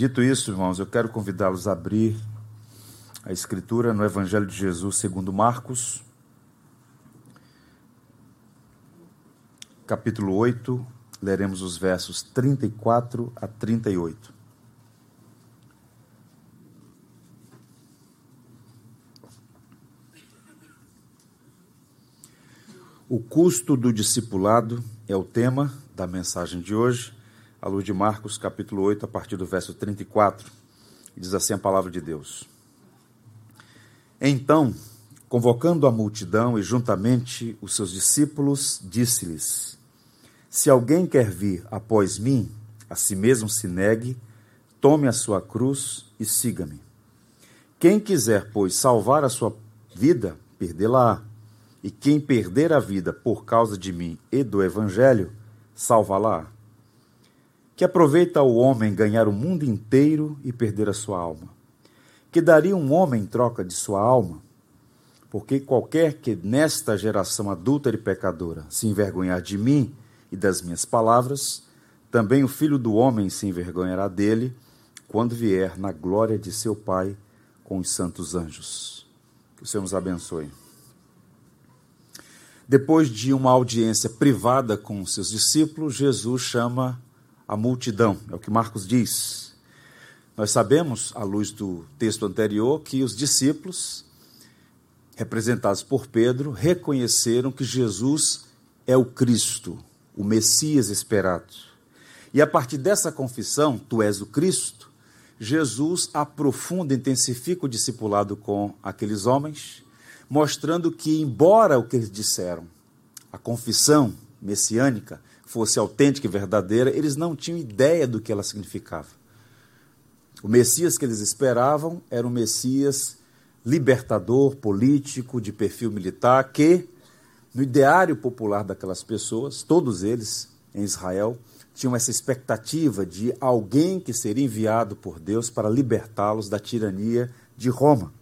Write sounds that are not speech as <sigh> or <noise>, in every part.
Dito isso, irmãos, eu quero convidá-los a abrir a Escritura no Evangelho de Jesus segundo Marcos, capítulo 8, leremos os versos 34 a 38. O custo do discipulado é o tema da mensagem de hoje, à luz de Marcos, capítulo 8, a partir do verso 34. Diz assim a palavra de Deus. Então, convocando a multidão e juntamente os seus discípulos, disse-lhes: Se alguém quer vir após mim, a si mesmo se negue, tome a sua cruz e siga-me. Quem quiser, pois, salvar a sua vida, perdê-la. E quem perder a vida por causa de mim e do Evangelho, salva-la. Que aproveita o homem ganhar o mundo inteiro e perder a sua alma? Que daria um homem em troca de sua alma? Porque qualquer que nesta geração adúltera e pecadora se envergonhar de mim e das minhas palavras, também o filho do homem se envergonhará dele quando vier na glória de seu Pai com os santos anjos. Que o Senhor nos abençoe. Depois de uma audiência privada com seus discípulos, Jesus chama a multidão, é o que Marcos diz. Nós sabemos, à luz do texto anterior, que os discípulos, representados por Pedro, reconheceram que Jesus é o Cristo, o Messias esperado. E a partir dessa confissão, tu és o Cristo, Jesus aprofunda, intensifica o discipulado com aqueles homens mostrando que, embora o que eles disseram, a confissão messiânica, fosse autêntica e verdadeira, eles não tinham ideia do que ela significava. O Messias que eles esperavam era um Messias libertador, político, de perfil militar, que, no ideário popular daquelas pessoas, todos eles em Israel, tinham essa expectativa de alguém que seria enviado por Deus para libertá-los da tirania de Roma.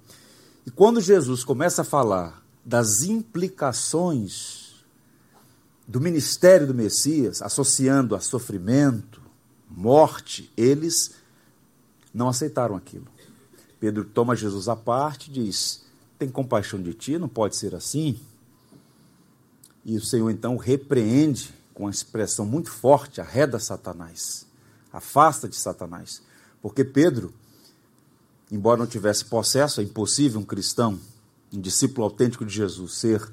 E quando Jesus começa a falar das implicações do ministério do Messias, associando a sofrimento, morte, eles não aceitaram aquilo. Pedro toma Jesus à parte e diz: Tem compaixão de ti, não pode ser assim. E o Senhor então repreende com uma expressão muito forte, arreda Satanás, afasta de Satanás. Porque Pedro embora não tivesse possesso, é impossível um cristão, um discípulo autêntico de Jesus, ser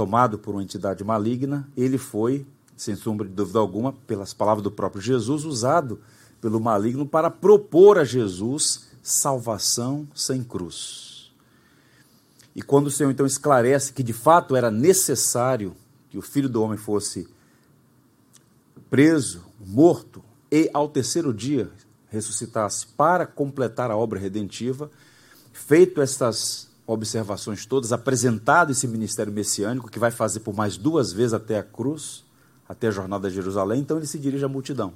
tomado por uma entidade maligna, ele foi, sem sombra de dúvida alguma, pelas palavras do próprio Jesus, usado pelo maligno para propor a Jesus salvação sem cruz. E quando o Senhor então esclarece que de fato era necessário que o filho do homem fosse preso, morto e ao terceiro dia ressuscitasse para completar a obra redentiva, feito estas observações todas, apresentado esse ministério messiânico que vai fazer por mais duas vezes até a cruz, até a jornada de Jerusalém, então ele se dirige à multidão.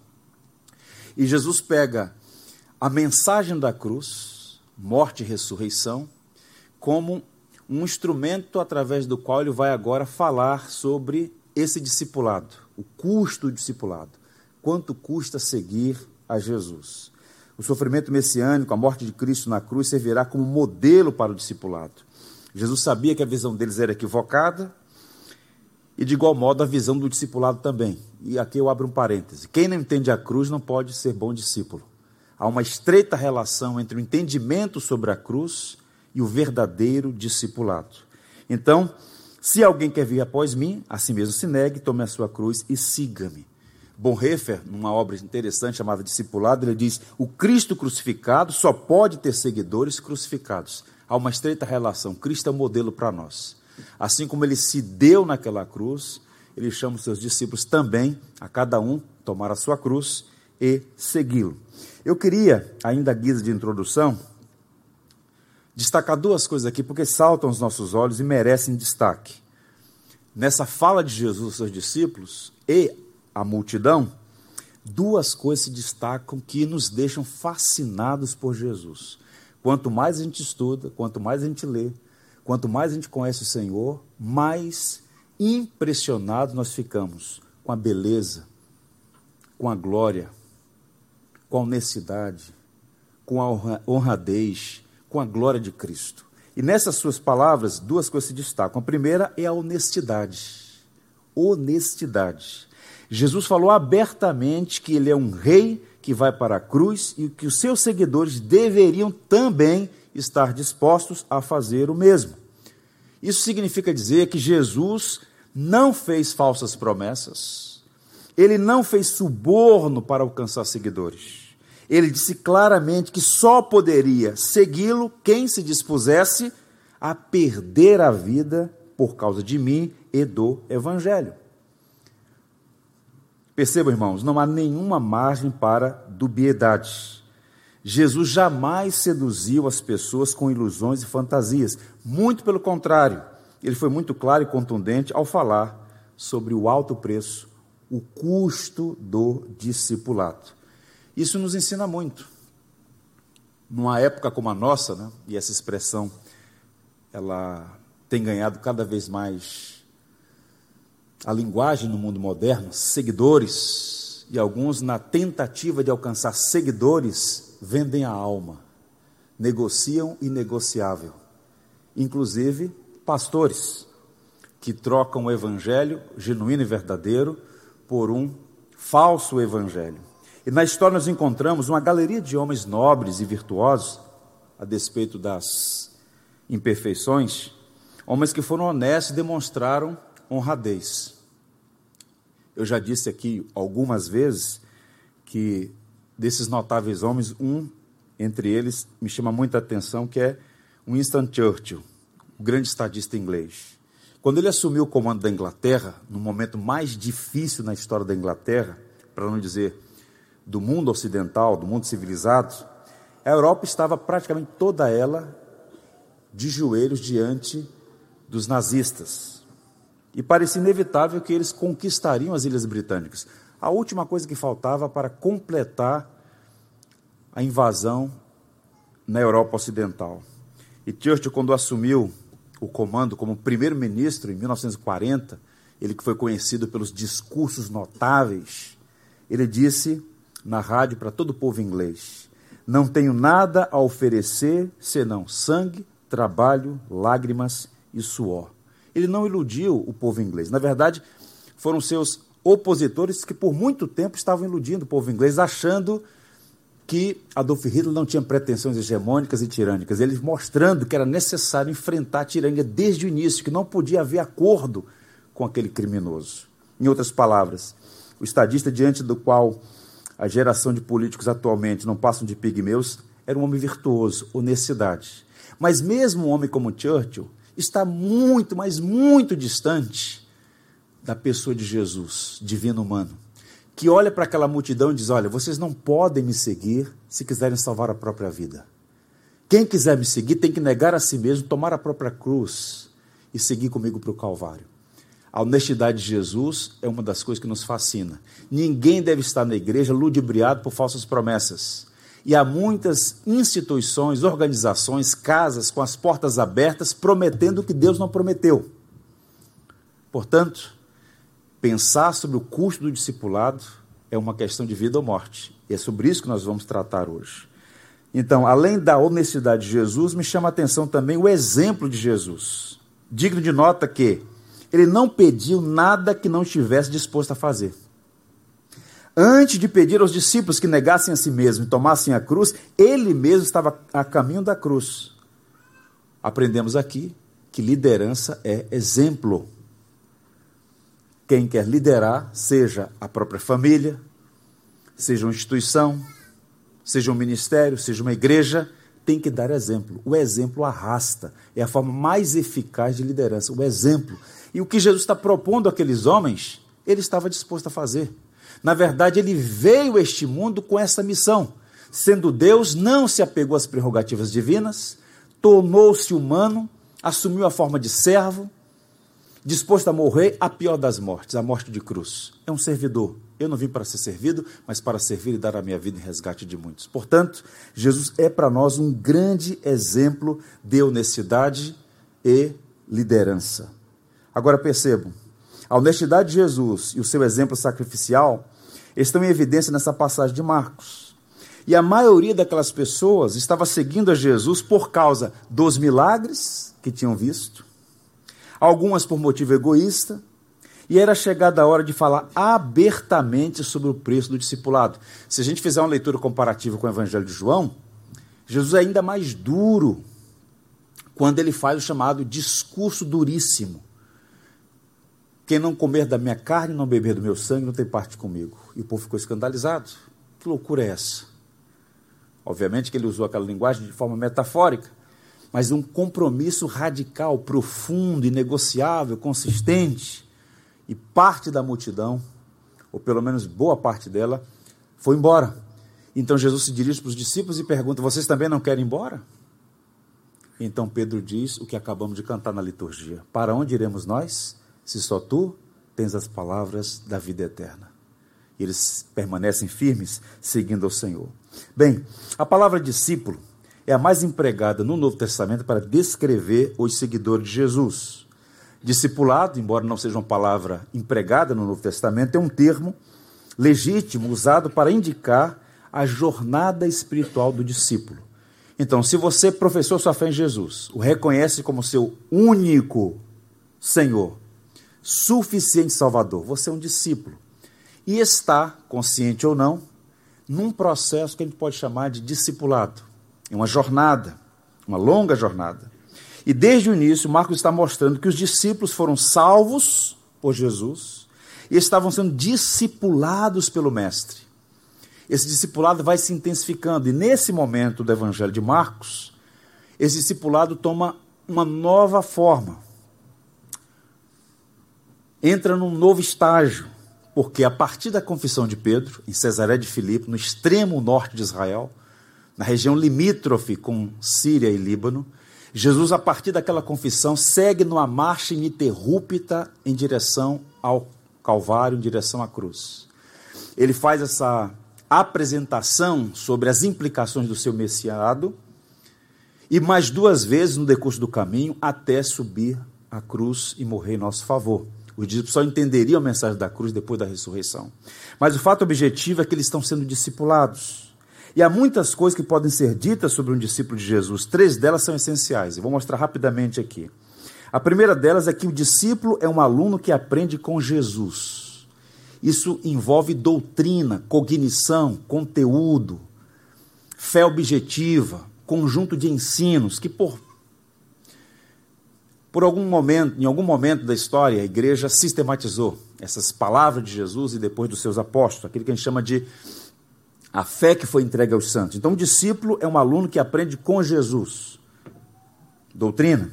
E Jesus pega a mensagem da cruz, morte e ressurreição, como um instrumento através do qual ele vai agora falar sobre esse discipulado, o custo do discipulado. Quanto custa seguir a Jesus. O sofrimento messiânico, a morte de Cristo na cruz, servirá como modelo para o discipulado. Jesus sabia que a visão deles era equivocada e, de igual modo, a visão do discipulado também. E aqui eu abro um parêntese: quem não entende a cruz não pode ser bom discípulo. Há uma estreita relação entre o entendimento sobre a cruz e o verdadeiro discipulado. Então, se alguém quer vir após mim, assim mesmo se negue, tome a sua cruz e siga-me. Bonhoeffer, numa obra interessante chamada Discipulado, ele diz: o Cristo crucificado só pode ter seguidores crucificados. Há uma estreita relação. Cristo é o modelo para nós. Assim como ele se deu naquela cruz, ele chama os seus discípulos também, a cada um, tomar a sua cruz e segui-lo. Eu queria, ainda a guisa de introdução, destacar duas coisas aqui, porque saltam aos nossos olhos e merecem destaque. Nessa fala de Jesus aos seus discípulos e a multidão, duas coisas se destacam que nos deixam fascinados por Jesus. Quanto mais a gente estuda, quanto mais a gente lê, quanto mais a gente conhece o Senhor, mais impressionados nós ficamos com a beleza, com a glória, com a honestidade, com a honradez, com a glória de Cristo. E nessas suas palavras, duas coisas se destacam. A primeira é a honestidade. Honestidade. Jesus falou abertamente que ele é um rei que vai para a cruz e que os seus seguidores deveriam também estar dispostos a fazer o mesmo. Isso significa dizer que Jesus não fez falsas promessas, ele não fez suborno para alcançar seguidores. Ele disse claramente que só poderia segui-lo quem se dispusesse a perder a vida por causa de mim e do Evangelho. Percebam, irmãos, não há nenhuma margem para dubiedade. Jesus jamais seduziu as pessoas com ilusões e fantasias. Muito pelo contrário, ele foi muito claro e contundente ao falar sobre o alto preço, o custo do discipulado. Isso nos ensina muito. Numa época como a nossa, né, e essa expressão ela tem ganhado cada vez mais a linguagem no mundo moderno, seguidores, e alguns, na tentativa de alcançar seguidores, vendem a alma, negociam inegociável. Inclusive, pastores que trocam o evangelho genuíno e verdadeiro por um falso evangelho. E na história nós encontramos uma galeria de homens nobres e virtuosos, a despeito das imperfeições, homens que foram honestos e demonstraram honradez. Eu já disse aqui algumas vezes que desses notáveis homens, um entre eles me chama muita atenção, que é Winston Churchill, o grande estadista inglês. Quando ele assumiu o comando da Inglaterra, no momento mais difícil na história da Inglaterra, para não dizer do mundo ocidental, do mundo civilizado, a Europa estava praticamente toda ela de joelhos diante dos nazistas e parecia inevitável que eles conquistariam as Ilhas Britânicas. A última coisa que faltava para completar a invasão na Europa Ocidental. E Churchill, quando assumiu o comando como primeiro-ministro em 1940, ele que foi conhecido pelos discursos notáveis, ele disse na rádio para todo o povo inglês: Não tenho nada a oferecer senão sangue, trabalho, lágrimas e suor ele não iludiu o povo inglês. Na verdade, foram seus opositores que por muito tempo estavam iludindo o povo inglês, achando que Adolf Hitler não tinha pretensões hegemônicas e tirânicas, ele mostrando que era necessário enfrentar a tirania desde o início, que não podia haver acordo com aquele criminoso. Em outras palavras, o estadista diante do qual a geração de políticos atualmente não passam de pigmeus era um homem virtuoso, honestidade. Mas mesmo um homem como Churchill está muito, mas muito distante da pessoa de Jesus, divino humano, que olha para aquela multidão e diz: Olha, vocês não podem me seguir se quiserem salvar a própria vida. Quem quiser me seguir tem que negar a si mesmo, tomar a própria cruz e seguir comigo para o Calvário. A honestidade de Jesus é uma das coisas que nos fascina. Ninguém deve estar na igreja ludibriado por falsas promessas. E há muitas instituições, organizações, casas com as portas abertas prometendo o que Deus não prometeu. Portanto, pensar sobre o custo do discipulado é uma questão de vida ou morte. E é sobre isso que nós vamos tratar hoje. Então, além da honestidade de Jesus, me chama a atenção também o exemplo de Jesus. Digno de nota que ele não pediu nada que não estivesse disposto a fazer. Antes de pedir aos discípulos que negassem a si mesmos e tomassem a cruz, ele mesmo estava a caminho da cruz. Aprendemos aqui que liderança é exemplo. Quem quer liderar, seja a própria família, seja uma instituição, seja um ministério, seja uma igreja, tem que dar exemplo. O exemplo arrasta. É a forma mais eficaz de liderança, o exemplo. E o que Jesus está propondo àqueles homens, ele estava disposto a fazer. Na verdade, ele veio a este mundo com essa missão. Sendo Deus, não se apegou às prerrogativas divinas, tornou-se humano, assumiu a forma de servo, disposto a morrer a pior das mortes, a morte de cruz. É um servidor. Eu não vim para ser servido, mas para servir e dar a minha vida em resgate de muitos. Portanto, Jesus é para nós um grande exemplo de honestidade e liderança. Agora percebam, a honestidade de Jesus e o seu exemplo sacrificial estão em evidência nessa passagem de Marcos. E a maioria daquelas pessoas estava seguindo a Jesus por causa dos milagres que tinham visto, algumas por motivo egoísta, e era chegada a hora de falar abertamente sobre o preço do discipulado. Se a gente fizer uma leitura comparativa com o Evangelho de João, Jesus é ainda mais duro quando ele faz o chamado discurso duríssimo. Quem não comer da minha carne não beber do meu sangue não tem parte comigo. E o povo ficou escandalizado. Que loucura é essa? Obviamente que ele usou aquela linguagem de forma metafórica, mas um compromisso radical, profundo, inegociável, consistente. E parte da multidão, ou pelo menos boa parte dela, foi embora. Então Jesus se dirige para os discípulos e pergunta: Vocês também não querem ir embora? Então Pedro diz o que acabamos de cantar na liturgia: Para onde iremos nós, se só tu tens as palavras da vida eterna? E eles permanecem firmes, seguindo ao Senhor. Bem, a palavra discípulo é a mais empregada no Novo Testamento para descrever os seguidores de Jesus. Discipulado, embora não seja uma palavra empregada no Novo Testamento, é um termo legítimo usado para indicar a jornada espiritual do discípulo. Então, se você professou sua fé em Jesus, o reconhece como seu único Senhor, suficiente Salvador, você é um discípulo e está, consciente ou não, num processo que a gente pode chamar de discipulado. É uma jornada, uma longa jornada. E desde o início, Marcos está mostrando que os discípulos foram salvos por Jesus e estavam sendo discipulados pelo Mestre. Esse discipulado vai se intensificando, e nesse momento do Evangelho de Marcos, esse discipulado toma uma nova forma, entra num novo estágio porque a partir da confissão de Pedro, em Cesaré de Filipe, no extremo norte de Israel, na região limítrofe com Síria e Líbano, Jesus, a partir daquela confissão, segue numa marcha ininterrupta em direção ao Calvário, em direção à cruz. Ele faz essa apresentação sobre as implicações do seu messiado e mais duas vezes no decurso do caminho até subir à cruz e morrer em nosso favor. Os discípulos só entenderiam a mensagem da cruz depois da ressurreição. Mas o fato objetivo é que eles estão sendo discipulados. E há muitas coisas que podem ser ditas sobre um discípulo de Jesus. Três delas são essenciais. Eu vou mostrar rapidamente aqui. A primeira delas é que o discípulo é um aluno que aprende com Jesus. Isso envolve doutrina, cognição, conteúdo, fé objetiva, conjunto de ensinos que, por por algum momento, em algum momento da história, a igreja sistematizou essas palavras de Jesus e depois dos seus apóstolos, aquilo que a gente chama de a fé que foi entregue aos santos. Então, o discípulo é um aluno que aprende com Jesus. Doutrina.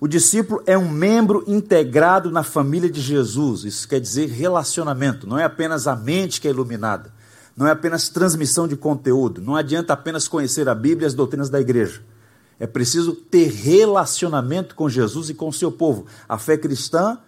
O discípulo é um membro integrado na família de Jesus. Isso quer dizer relacionamento. Não é apenas a mente que é iluminada. Não é apenas transmissão de conteúdo. Não adianta apenas conhecer a Bíblia e as doutrinas da igreja. É preciso ter relacionamento com Jesus e com o seu povo. A fé cristã,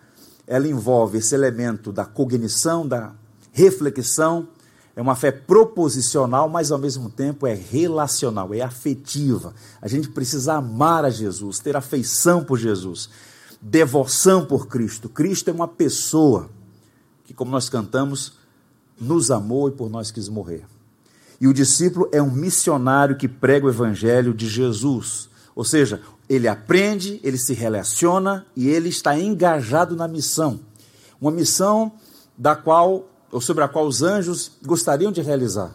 ela envolve esse elemento da cognição, da reflexão, é uma fé proposicional, mas ao mesmo tempo é relacional, é afetiva. A gente precisa amar a Jesus, ter afeição por Jesus, devoção por Cristo. Cristo é uma pessoa que, como nós cantamos, nos amou e por nós quis morrer. E o discípulo é um missionário que prega o evangelho de Jesus. Ou seja, ele aprende, ele se relaciona e ele está engajado na missão. Uma missão da qual ou sobre a qual os anjos gostariam de realizar,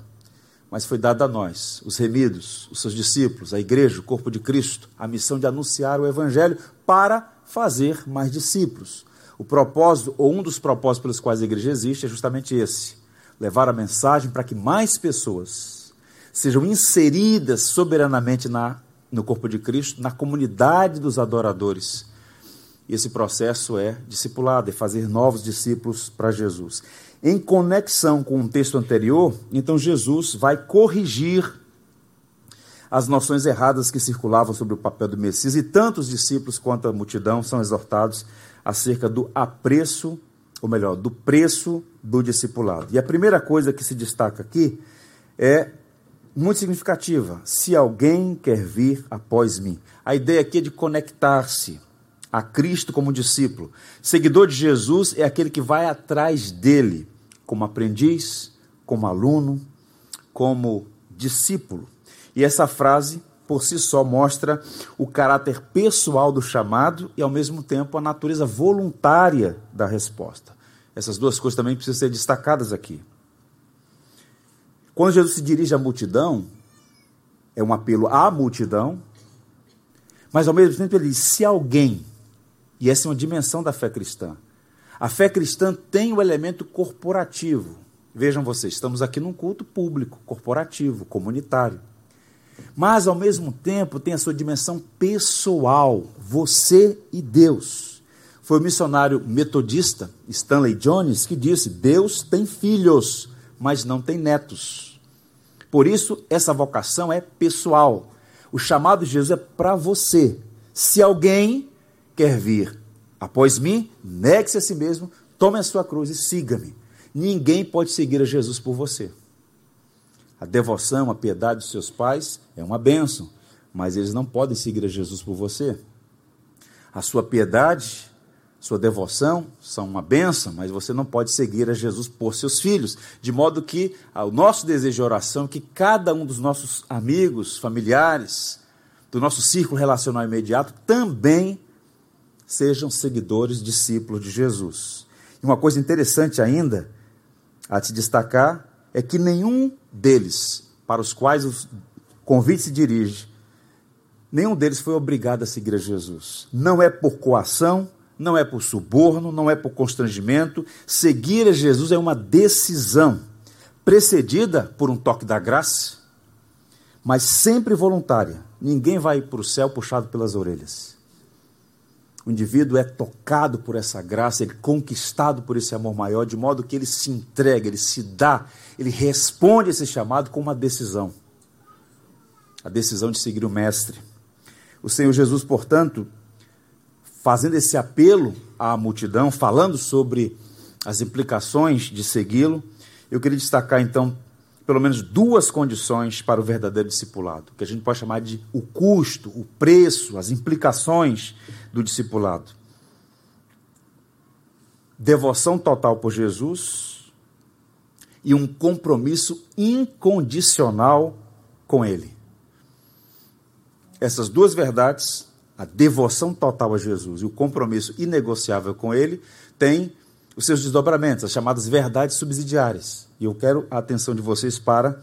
mas foi dada a nós, os remidos, os seus discípulos, a igreja, o corpo de Cristo, a missão de anunciar o evangelho para fazer mais discípulos. O propósito, ou um dos propósitos pelos quais a igreja existe, é justamente esse: levar a mensagem para que mais pessoas sejam inseridas soberanamente na, no corpo de Cristo, na comunidade dos adoradores. Esse processo é discipulado, é fazer novos discípulos para Jesus. Em conexão com o texto anterior, então Jesus vai corrigir as noções erradas que circulavam sobre o papel do Messias, e tanto os discípulos quanto a multidão são exortados acerca do apreço ou melhor, do preço do discipulado. E a primeira coisa que se destaca aqui é muito significativa: se alguém quer vir após mim. A ideia aqui é de conectar-se a Cristo como discípulo. Seguidor de Jesus é aquele que vai atrás dele, como aprendiz, como aluno, como discípulo. E essa frase, por si só, mostra o caráter pessoal do chamado e, ao mesmo tempo, a natureza voluntária da resposta. Essas duas coisas também precisam ser destacadas aqui. Quando Jesus se dirige à multidão, é um apelo à multidão, mas ao mesmo tempo ele diz: se alguém, e essa é uma dimensão da fé cristã, a fé cristã tem o elemento corporativo. Vejam vocês, estamos aqui num culto público, corporativo, comunitário. Mas, ao mesmo tempo, tem a sua dimensão pessoal, você e Deus. Foi o missionário metodista Stanley Jones que disse: Deus tem filhos, mas não tem netos. Por isso, essa vocação é pessoal. O chamado de Jesus é para você. Se alguém quer vir após mim, negue-se a si mesmo, tome a sua cruz e siga-me. Ninguém pode seguir a Jesus por você. A devoção, a piedade dos seus pais é uma bênção, mas eles não podem seguir a Jesus por você. A sua piedade, sua devoção são uma bênção, mas você não pode seguir a Jesus por seus filhos. De modo que o nosso desejo de oração é que cada um dos nossos amigos, familiares, do nosso círculo relacional imediato também sejam seguidores, discípulos de Jesus. E uma coisa interessante ainda a se destacar é que nenhum deles, para os quais o convite se dirige, nenhum deles foi obrigado a seguir a Jesus. Não é por coação, não é por suborno, não é por constrangimento. Seguir a Jesus é uma decisão, precedida por um toque da graça, mas sempre voluntária. Ninguém vai para o céu puxado pelas orelhas. O indivíduo é tocado por essa graça, ele é conquistado por esse amor maior, de modo que ele se entrega, ele se dá, ele responde a esse chamado com uma decisão. A decisão de seguir o Mestre. O Senhor Jesus, portanto, fazendo esse apelo à multidão, falando sobre as implicações de segui-lo, eu queria destacar então pelo menos duas condições para o verdadeiro discipulado, que a gente pode chamar de o custo, o preço, as implicações do discipulado. Devoção total por Jesus e um compromisso incondicional com Ele. Essas duas verdades, a devoção total a Jesus e o compromisso inegociável com Ele, têm os seus desdobramentos, as chamadas verdades subsidiárias. E eu quero a atenção de vocês para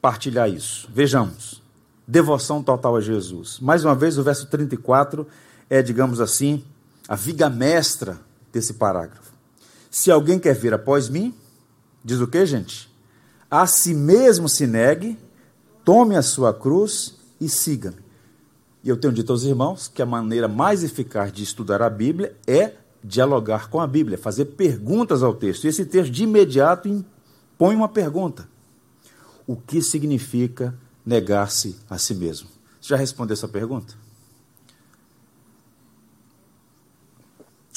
partilhar isso. Vejamos. Devoção total a Jesus. Mais uma vez, o verso 34 é, digamos assim, a viga mestra desse parágrafo. Se alguém quer vir após mim, diz o que, gente? A si mesmo se negue, tome a sua cruz e siga-me. E eu tenho dito aos irmãos que a maneira mais eficaz de estudar a Bíblia é dialogar com a Bíblia, fazer perguntas ao texto. E esse texto de imediato impõe uma pergunta: O que significa negar-se a si mesmo? Você já respondeu essa pergunta?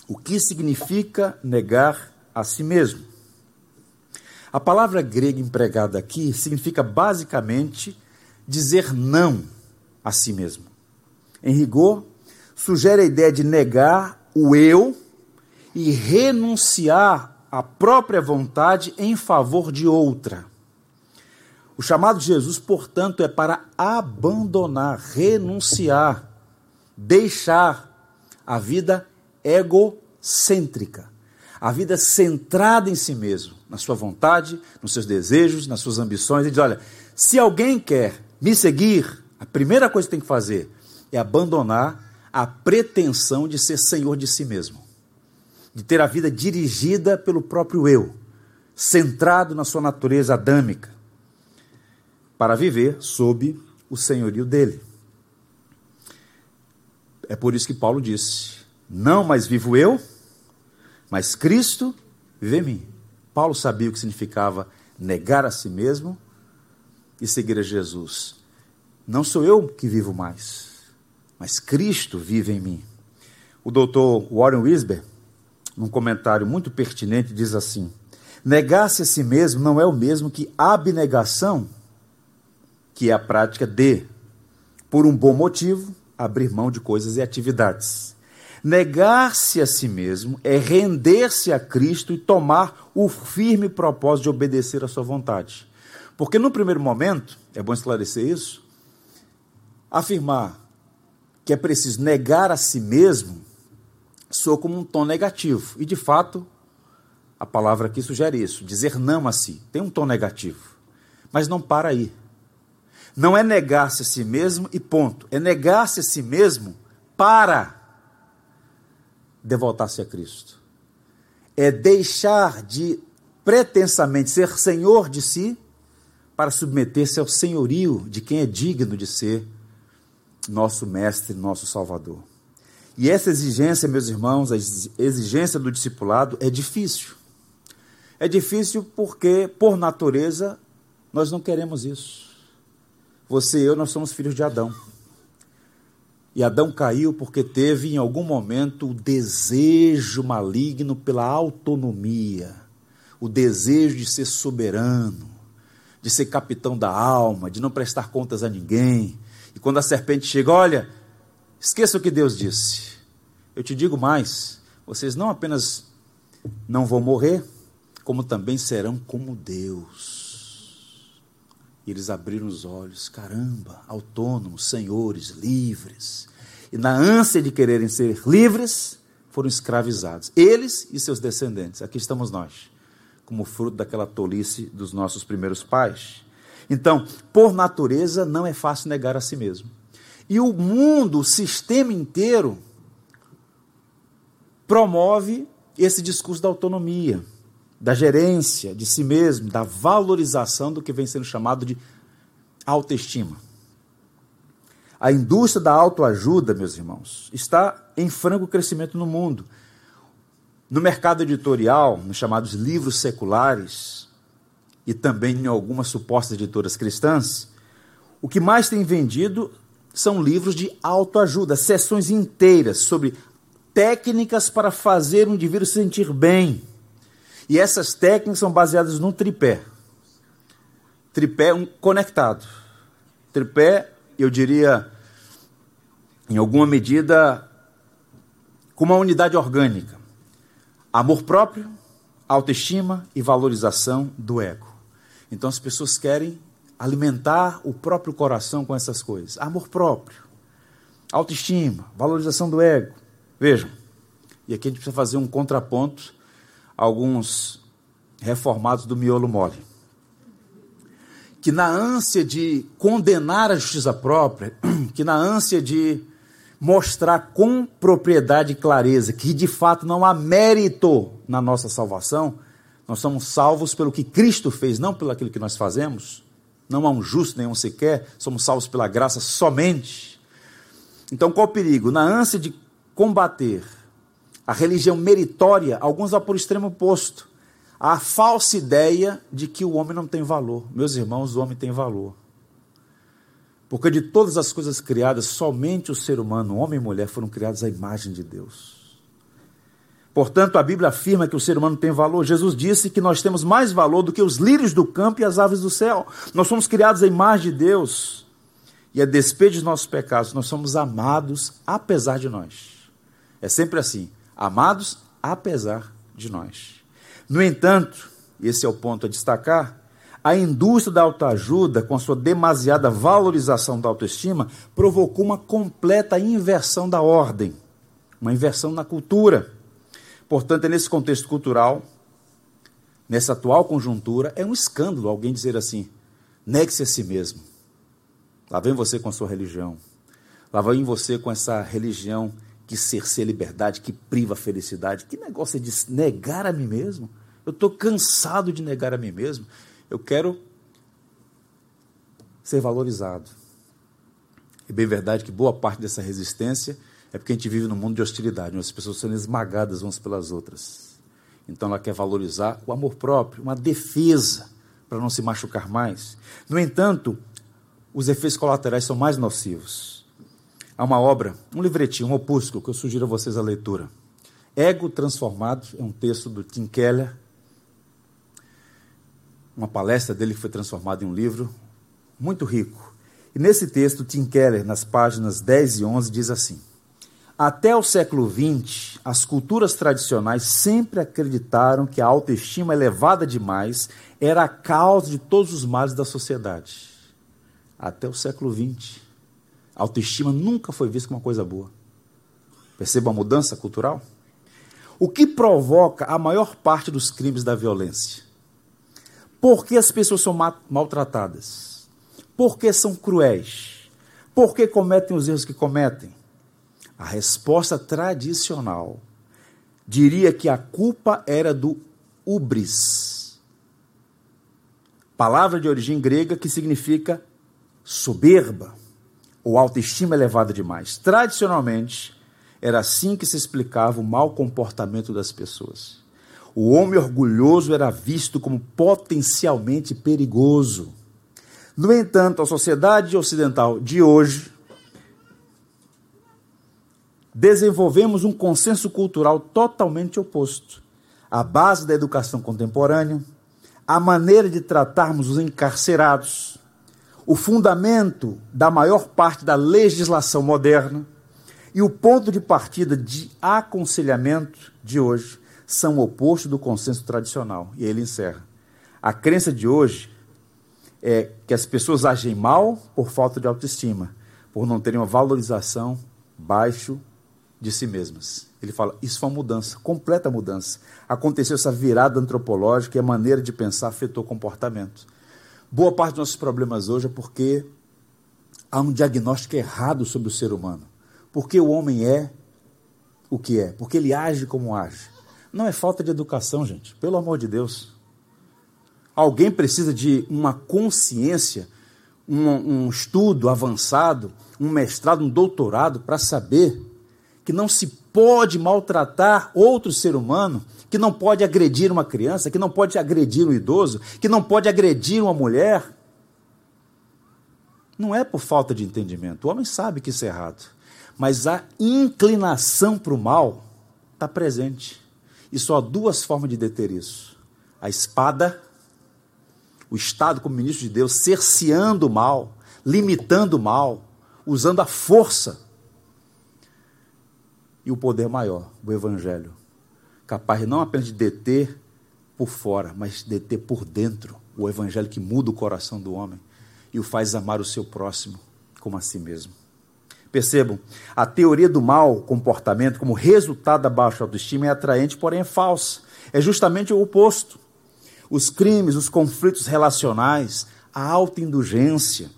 O que significa negar a si mesmo? A palavra grega empregada aqui significa basicamente dizer não a si mesmo. Em rigor, sugere a ideia de negar o eu e renunciar à própria vontade em favor de outra. O chamado de Jesus, portanto, é para abandonar, renunciar, deixar a vida egocêntrica, a vida centrada em si mesmo, na sua vontade, nos seus desejos, nas suas ambições. E diz: olha, se alguém quer me seguir, a primeira coisa que tem que fazer é abandonar a pretensão de ser senhor de si mesmo de ter a vida dirigida pelo próprio eu, centrado na sua natureza adâmica, para viver sob o senhorio dele. É por isso que Paulo disse: Não mais vivo eu, mas Cristo vive em mim. Paulo sabia o que significava negar a si mesmo e seguir a Jesus. Não sou eu que vivo mais, mas Cristo vive em mim. O doutor Warren Wisber num comentário muito pertinente, diz assim: Negar-se a si mesmo não é o mesmo que abnegação, que é a prática de, por um bom motivo, abrir mão de coisas e atividades. Negar-se a si mesmo é render-se a Cristo e tomar o firme propósito de obedecer à sua vontade. Porque no primeiro momento, é bom esclarecer isso, afirmar que é preciso negar a si mesmo soa como um tom negativo. E de fato, a palavra aqui sugere isso, dizer não a si. Tem um tom negativo. Mas não para aí. Não é negar-se a si mesmo e ponto. É negar-se a si mesmo para devotar-se a Cristo. É deixar de pretensamente ser senhor de si para submeter-se ao senhorio de quem é digno de ser nosso mestre, nosso salvador. E essa exigência, meus irmãos, a exigência do discipulado é difícil. É difícil porque, por natureza, nós não queremos isso. Você e eu, nós somos filhos de Adão. E Adão caiu porque teve em algum momento o desejo maligno pela autonomia, o desejo de ser soberano, de ser capitão da alma, de não prestar contas a ninguém. E quando a serpente chega, olha, esqueça o que Deus disse. Eu te digo mais: vocês não apenas não vão morrer, como também serão como Deus. E eles abriram os olhos, caramba, autônomos, senhores, livres. E na ânsia de quererem ser livres, foram escravizados. Eles e seus descendentes. Aqui estamos nós, como fruto daquela tolice dos nossos primeiros pais. Então, por natureza, não é fácil negar a si mesmo. E o mundo, o sistema inteiro, promove esse discurso da autonomia da gerência de si mesmo, da valorização do que vem sendo chamado de autoestima. A indústria da autoajuda, meus irmãos, está em franco crescimento no mundo. No mercado editorial, nos chamados livros seculares, e também em algumas supostas editoras cristãs, o que mais tem vendido são livros de autoajuda, sessões inteiras sobre técnicas para fazer o indivíduo se sentir bem e essas técnicas são baseadas num tripé. Tripé um conectado. Tripé, eu diria, em alguma medida, como uma unidade orgânica. Amor próprio, autoestima e valorização do ego. Então as pessoas querem alimentar o próprio coração com essas coisas. Amor próprio, autoestima, valorização do ego. Vejam, e aqui a gente precisa fazer um contraponto alguns reformados do miolo mole. Que na ânsia de condenar a justiça própria, <clears throat> que na ânsia de mostrar com propriedade e clareza que de fato não há mérito na nossa salvação, nós somos salvos pelo que Cristo fez, não pelo aquilo que nós fazemos. Não há um justo nenhum sequer, somos salvos pela graça somente. Então qual o perigo? Na ânsia de combater a religião meritória, alguns vão por extremo oposto. A falsa ideia de que o homem não tem valor. Meus irmãos, o homem tem valor. Porque de todas as coisas criadas, somente o ser humano, homem e mulher, foram criados à imagem de Deus. Portanto, a Bíblia afirma que o ser humano tem valor. Jesus disse que nós temos mais valor do que os lírios do campo e as aves do céu. Nós somos criados à imagem de Deus. E a despeito dos nossos pecados, nós somos amados apesar de nós. É sempre assim amados apesar de nós. No entanto, esse é o ponto a destacar, a indústria da autoajuda, com a sua demasiada valorização da autoestima, provocou uma completa inversão da ordem, uma inversão na cultura. Portanto, é nesse contexto cultural, nessa atual conjuntura, é um escândalo alguém dizer assim: negue-se a si mesmo. Lá vem você com a sua religião. Lá vem você com essa religião que cerceia a liberdade, que priva a felicidade. Que negócio é de negar a mim mesmo? Eu estou cansado de negar a mim mesmo. Eu quero ser valorizado. É bem verdade que boa parte dessa resistência é porque a gente vive num mundo de hostilidade, onde as pessoas são esmagadas umas pelas outras. Então ela quer valorizar o amor próprio, uma defesa para não se machucar mais. No entanto, os efeitos colaterais são mais nocivos Há uma obra, um livretinho, um opúsculo que eu sugiro a vocês a leitura. Ego Transformado é um texto do Tim Keller. Uma palestra dele que foi transformada em um livro muito rico. E nesse texto, Tim Keller, nas páginas 10 e 11, diz assim: Até o século XX, as culturas tradicionais sempre acreditaram que a autoestima elevada demais era a causa de todos os males da sociedade. Até o século XX. A autoestima nunca foi vista como uma coisa boa. Perceba a mudança cultural? O que provoca a maior parte dos crimes da violência? Por que as pessoas são maltratadas? Por que são cruéis? Por que cometem os erros que cometem? A resposta tradicional diria que a culpa era do ubris, palavra de origem grega que significa soberba ou autoestima elevada demais. Tradicionalmente, era assim que se explicava o mau comportamento das pessoas. O homem orgulhoso era visto como potencialmente perigoso. No entanto, a sociedade ocidental de hoje desenvolvemos um consenso cultural totalmente oposto. A base da educação contemporânea, a maneira de tratarmos os encarcerados, o fundamento da maior parte da legislação moderna e o ponto de partida de aconselhamento de hoje são o oposto do consenso tradicional. E ele encerra. A crença de hoje é que as pessoas agem mal por falta de autoestima, por não terem uma valorização baixo de si mesmas. Ele fala: isso foi uma mudança, completa mudança. Aconteceu essa virada antropológica e a maneira de pensar afetou o comportamento. Boa parte dos nossos problemas hoje é porque há um diagnóstico errado sobre o ser humano. Porque o homem é o que é, porque ele age como age. Não é falta de educação, gente, pelo amor de Deus. Alguém precisa de uma consciência, um, um estudo avançado, um mestrado, um doutorado para saber que não se pode maltratar outro ser humano, que não pode agredir uma criança, que não pode agredir um idoso, que não pode agredir uma mulher. Não é por falta de entendimento. O homem sabe que isso é errado. Mas a inclinação para o mal está presente. E só há duas formas de deter isso: a espada, o Estado como ministro de Deus, cerceando o mal, limitando o mal, usando a força, e o poder maior, o Evangelho, capaz não apenas de deter por fora, mas deter por dentro o Evangelho que muda o coração do homem e o faz amar o seu próximo como a si mesmo. Percebam, a teoria do mau comportamento como resultado da baixa autoestima é atraente, porém é falsa. É justamente o oposto. Os crimes, os conflitos relacionais, a autoindulgência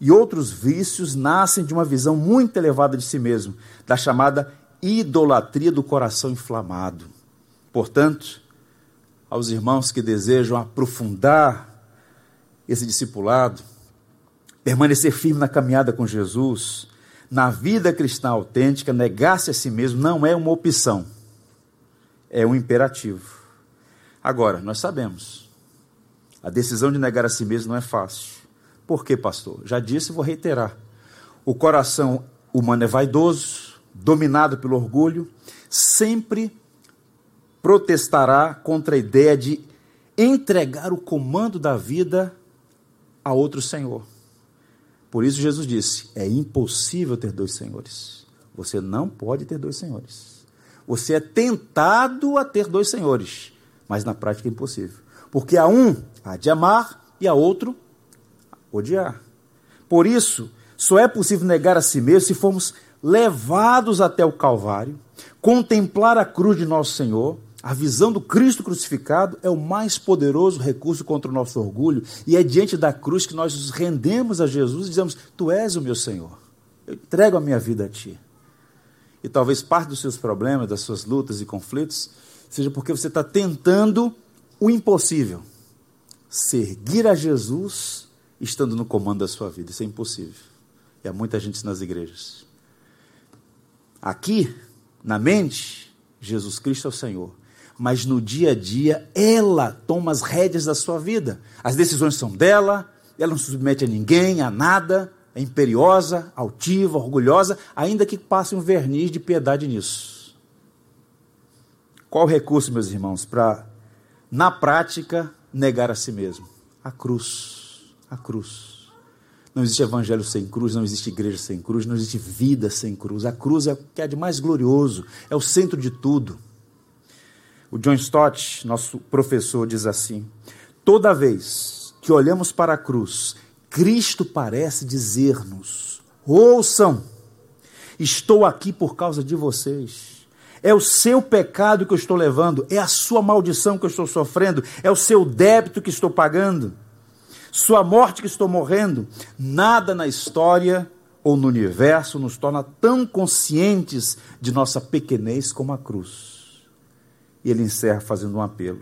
e outros vícios nascem de uma visão muito elevada de si mesmo, da chamada idolatria do coração inflamado. Portanto, aos irmãos que desejam aprofundar esse discipulado, permanecer firme na caminhada com Jesus, na vida cristã autêntica, negar-se a si mesmo não é uma opção, é um imperativo. Agora, nós sabemos, a decisão de negar a si mesmo não é fácil. Por quê, pastor? Já disse e vou reiterar. O coração humano é vaidoso, dominado pelo orgulho, sempre protestará contra a ideia de entregar o comando da vida a outro senhor. Por isso Jesus disse: é impossível ter dois senhores. Você não pode ter dois senhores. Você é tentado a ter dois senhores, mas na prática é impossível. Porque a um há de amar e a outro odiar. Por isso, só é possível negar a si mesmo se formos levados até o Calvário, contemplar a cruz de nosso Senhor a visão do Cristo crucificado é o mais poderoso recurso contra o nosso orgulho, e é diante da cruz que nós nos rendemos a Jesus e dizemos: Tu és o meu Senhor, eu entrego a minha vida a Ti. E talvez parte dos seus problemas, das suas lutas e conflitos, seja porque você está tentando o impossível seguir a Jesus estando no comando da sua vida. Isso é impossível. E há muita gente nas igrejas. Aqui, na mente, Jesus Cristo é o Senhor mas no dia a dia ela toma as rédeas da sua vida. As decisões são dela, ela não se submete a ninguém, a nada, é imperiosa, altiva, orgulhosa, ainda que passe um verniz de piedade nisso. Qual o recurso, meus irmãos, para, na prática, negar a si mesmo? A cruz. A cruz. Não existe evangelho sem cruz, não existe igreja sem cruz, não existe vida sem cruz. A cruz é o que há de mais glorioso, é o centro de tudo. O John Stott, nosso professor, diz assim: toda vez que olhamos para a cruz, Cristo parece dizer-nos: ouçam, estou aqui por causa de vocês. É o seu pecado que eu estou levando, é a sua maldição que eu estou sofrendo, é o seu débito que estou pagando sua morte que estou morrendo. Nada na história ou no universo nos torna tão conscientes de nossa pequenez como a cruz. E ele encerra fazendo um apelo.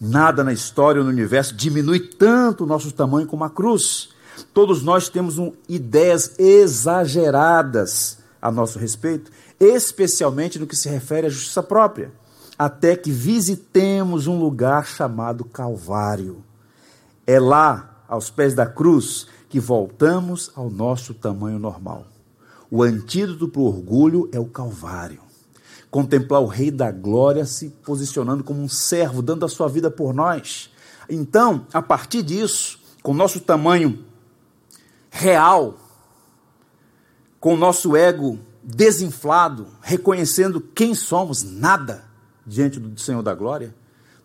Nada na história ou no universo diminui tanto o nosso tamanho como a cruz. Todos nós temos um, ideias exageradas a nosso respeito, especialmente no que se refere à justiça própria, até que visitemos um lugar chamado Calvário. É lá aos pés da cruz que voltamos ao nosso tamanho normal. O antídoto para o orgulho é o Calvário. Contemplar o Rei da Glória se posicionando como um servo, dando a sua vida por nós. Então, a partir disso, com nosso tamanho real, com o nosso ego desinflado, reconhecendo quem somos, nada diante do Senhor da Glória,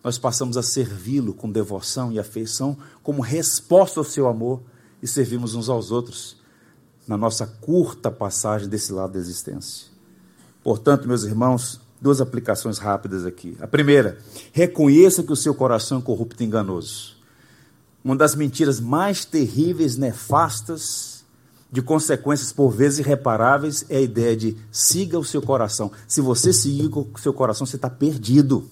nós passamos a servi-lo com devoção e afeição, como resposta ao seu amor, e servimos uns aos outros na nossa curta passagem desse lado da existência. Portanto, meus irmãos, duas aplicações rápidas aqui. A primeira, reconheça que o seu coração é corrupto e enganoso. Uma das mentiras mais terríveis, nefastas, de consequências por vezes irreparáveis, é a ideia de siga o seu coração. Se você seguir o seu coração, você está perdido.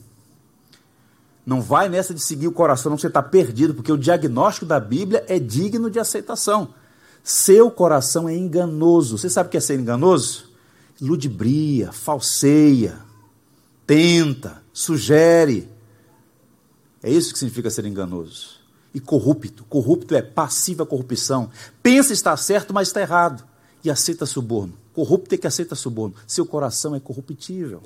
Não vai nessa de seguir o coração, não você está perdido, porque o diagnóstico da Bíblia é digno de aceitação. Seu coração é enganoso. Você sabe o que é ser enganoso? Ludibria, falseia, tenta, sugere. É isso que significa ser enganoso. E corrupto. Corrupto é passiva corrupção. Pensa estar certo, mas está errado. E aceita suborno. Corrupto é que aceita suborno. Seu coração é corruptível.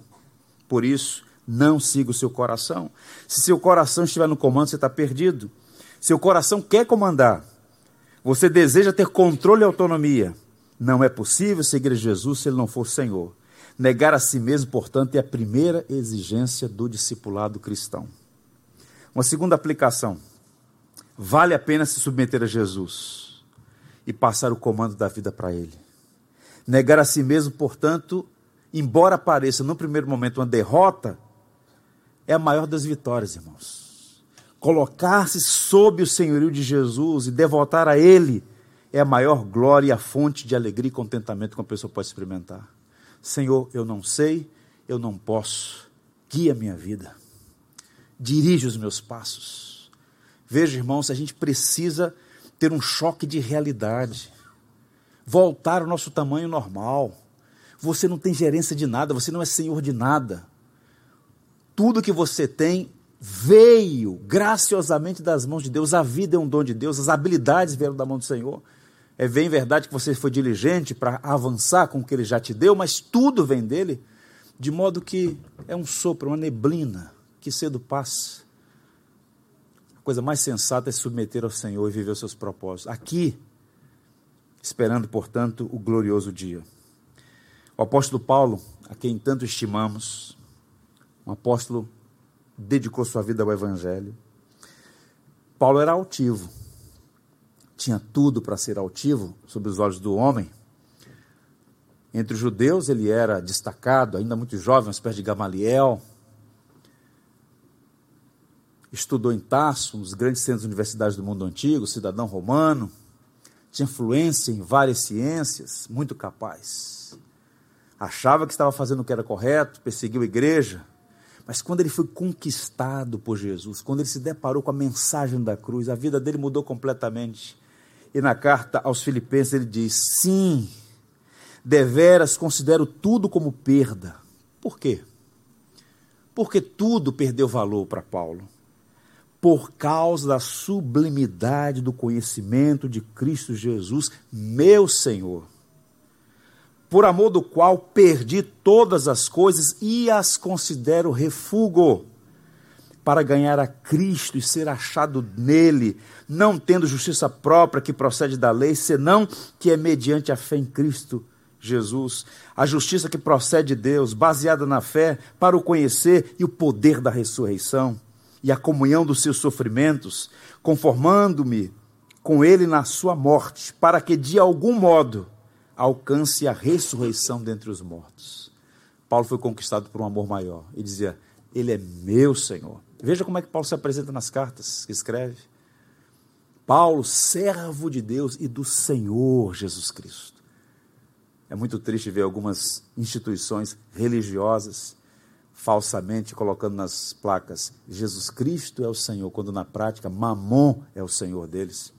Por isso, não siga o seu coração. Se seu coração estiver no comando, você está perdido. Seu coração quer comandar. Você deseja ter controle e autonomia. Não é possível seguir Jesus se ele não for Senhor. Negar a si mesmo, portanto, é a primeira exigência do discipulado cristão. Uma segunda aplicação. Vale a pena se submeter a Jesus e passar o comando da vida para Ele. Negar a si mesmo, portanto, embora pareça no primeiro momento uma derrota, é a maior das vitórias, irmãos. Colocar-se sob o senhorio de Jesus e devotar a Ele é a maior glória e a fonte de alegria e contentamento que uma pessoa pode experimentar. Senhor, eu não sei, eu não posso. Guia minha vida. Dirige os meus passos. Veja, irmãos, a gente precisa ter um choque de realidade. Voltar ao nosso tamanho normal. Você não tem gerência de nada, você não é senhor de nada tudo que você tem veio graciosamente das mãos de Deus. A vida é um dom de Deus, as habilidades vieram da mão do Senhor. É bem verdade que você foi diligente para avançar com o que ele já te deu, mas tudo vem dele, de modo que é um sopro, uma neblina que cedo passa. A coisa mais sensata é submeter ao Senhor e viver os seus propósitos. Aqui, esperando, portanto, o glorioso dia. O apóstolo Paulo, a quem tanto estimamos, um apóstolo dedicou sua vida ao Evangelho. Paulo era altivo, tinha tudo para ser altivo sob os olhos do homem. Entre os judeus ele era destacado, ainda muito jovem, aos pés de Gamaliel. Estudou em Tarso, um dos grandes centros de universidades do mundo antigo, cidadão romano. Tinha influência em várias ciências, muito capaz. Achava que estava fazendo o que era correto, perseguiu a igreja, mas quando ele foi conquistado por Jesus, quando ele se deparou com a mensagem da cruz, a vida dele mudou completamente. E na carta aos Filipenses ele diz: Sim, deveras considero tudo como perda. Por quê? Porque tudo perdeu valor para Paulo. Por causa da sublimidade do conhecimento de Cristo Jesus, meu Senhor por amor do qual perdi todas as coisas e as considero refúgio, para ganhar a Cristo e ser achado nele, não tendo justiça própria que procede da lei, senão que é mediante a fé em Cristo Jesus, a justiça que procede de Deus, baseada na fé, para o conhecer e o poder da ressurreição e a comunhão dos seus sofrimentos, conformando-me com ele na sua morte, para que de algum modo alcance a ressurreição dentre os mortos. Paulo foi conquistado por um amor maior. Ele dizia: Ele é meu Senhor. Veja como é que Paulo se apresenta nas cartas que escreve. Paulo, servo de Deus e do Senhor Jesus Cristo. É muito triste ver algumas instituições religiosas falsamente colocando nas placas Jesus Cristo é o Senhor, quando na prática Mamon é o Senhor deles.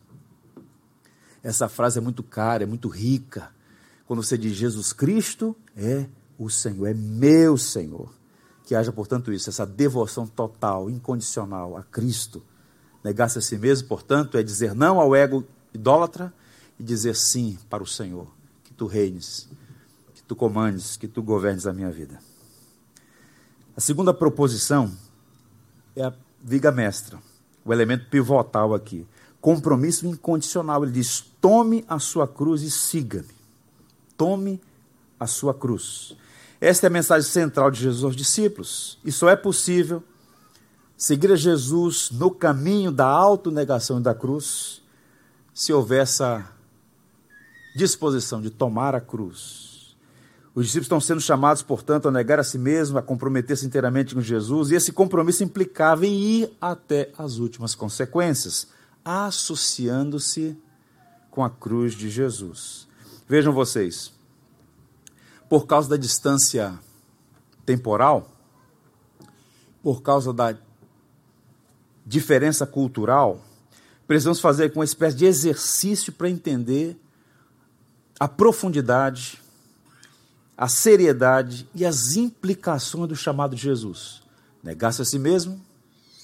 Essa frase é muito cara, é muito rica. Quando você diz Jesus Cristo é o Senhor, é meu Senhor. Que haja, portanto, isso, essa devoção total, incondicional a Cristo. Negar-se a si mesmo, portanto, é dizer não ao ego idólatra e dizer sim para o Senhor. Que tu reines, que tu comandes, que tu governes a minha vida. A segunda proposição é a viga mestra, o elemento pivotal aqui. Compromisso incondicional. Ele diz: tome a sua cruz e siga-me. Tome a sua cruz. Esta é a mensagem central de Jesus aos discípulos. E só é possível seguir a Jesus no caminho da autonegação e da cruz se houver essa disposição de tomar a cruz os discípulos estão sendo chamados, portanto, a negar a si mesmos, a comprometer-se inteiramente com Jesus, e esse compromisso implicava em ir até as últimas consequências, associando-se com a cruz de Jesus. Vejam vocês, por causa da distância temporal, por causa da diferença cultural, precisamos fazer com uma espécie de exercício para entender a profundidade a seriedade e as implicações do chamado de Jesus. Negar-se a si mesmo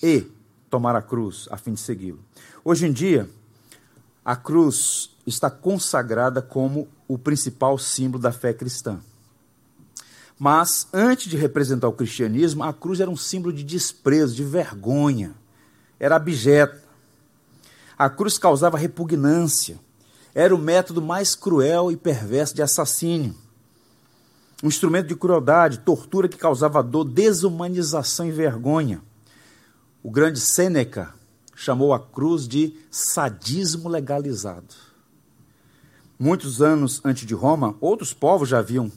e tomar a cruz a fim de segui-lo. Hoje em dia, a cruz está consagrada como o principal símbolo da fé cristã. Mas, antes de representar o cristianismo, a cruz era um símbolo de desprezo, de vergonha, era abjeta. A cruz causava repugnância, era o método mais cruel e perverso de assassínio um instrumento de crueldade, tortura que causava dor, desumanização e vergonha. O grande Sêneca chamou a cruz de sadismo legalizado. Muitos anos antes de Roma, outros povos já haviam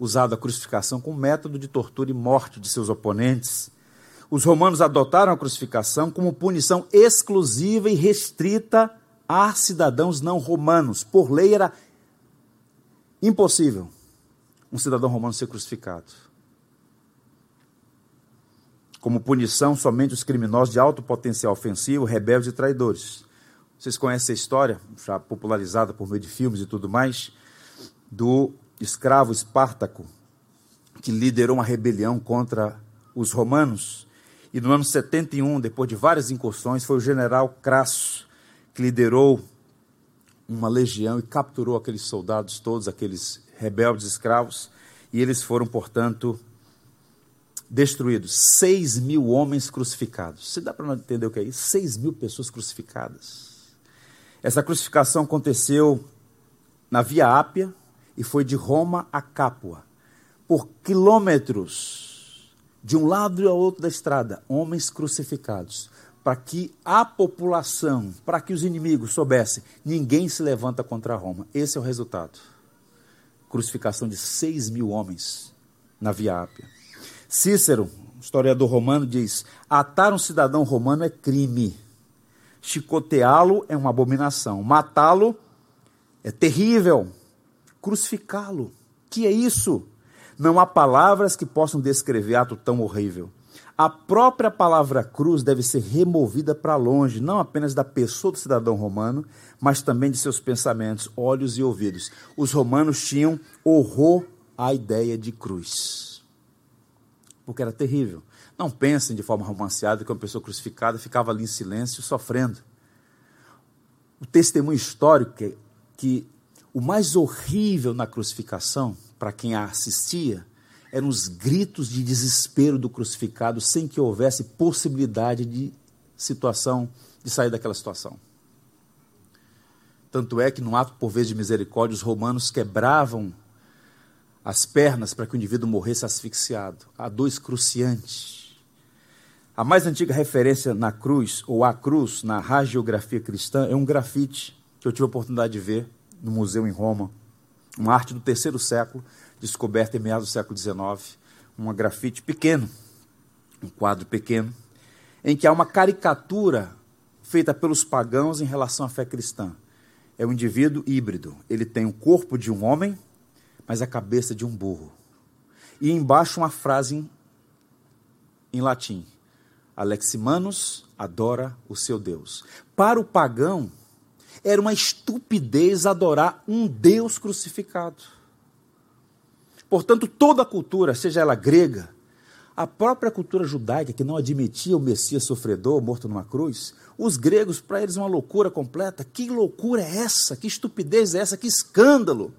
usado a crucificação como método de tortura e morte de seus oponentes. Os romanos adotaram a crucificação como punição exclusiva e restrita a cidadãos não romanos. Por lei era impossível um cidadão romano ser crucificado. Como punição, somente os criminosos de alto potencial ofensivo, rebeldes e traidores. Vocês conhecem a história, já popularizada por meio de filmes e tudo mais, do escravo Espartaco, que liderou uma rebelião contra os romanos. E no ano 71, depois de várias incursões, foi o general Crasso que liderou uma legião e capturou aqueles soldados todos, aqueles rebeldes escravos, e eles foram, portanto, destruídos. Seis mil homens crucificados. Você dá para entender o que é isso? Seis mil pessoas crucificadas. Essa crucificação aconteceu na Via Ápia e foi de Roma a Capua. Por quilômetros, de um lado ao outro da estrada, homens crucificados. Para que a população, para que os inimigos soubessem, ninguém se levanta contra Roma. Esse é o resultado crucificação de 6 mil homens na Via Ápia. Cícero, historiador romano, diz: atar um cidadão romano é crime, chicoteá-lo é uma abominação, matá-lo é terrível, crucificá-lo, que é isso? Não há palavras que possam descrever ato tão horrível. A própria palavra cruz deve ser removida para longe, não apenas da pessoa do cidadão romano, mas também de seus pensamentos, olhos e ouvidos. Os romanos tinham horror à ideia de cruz, porque era terrível. Não pensem de forma romanceada que uma pessoa crucificada ficava ali em silêncio, sofrendo. O testemunho histórico é que o mais horrível na crucificação, para quem a assistia, eram os gritos de desespero do crucificado, sem que houvesse possibilidade de situação, de sair daquela situação. Tanto é que, no ato por vez de misericórdia, os romanos quebravam as pernas para que o indivíduo morresse asfixiado. A dor excruciante. A mais antiga referência na cruz, ou à cruz, na hagiografia cristã, é um grafite que eu tive a oportunidade de ver no museu em Roma. Uma arte do terceiro século, descoberta em meados do século XIX. Uma grafite pequeno, um quadro pequeno, em que há uma caricatura feita pelos pagãos em relação à fé cristã. É um indivíduo híbrido. Ele tem o corpo de um homem, mas a cabeça de um burro. E embaixo uma frase em, em latim: Aleximanus adora o seu Deus. Para o pagão, era uma estupidez adorar um Deus crucificado. Portanto, toda a cultura, seja ela grega, a própria cultura judaica, que não admitia o Messias sofredor morto numa cruz, os gregos, para eles, uma loucura completa. Que loucura é essa? Que estupidez é essa? Que escândalo!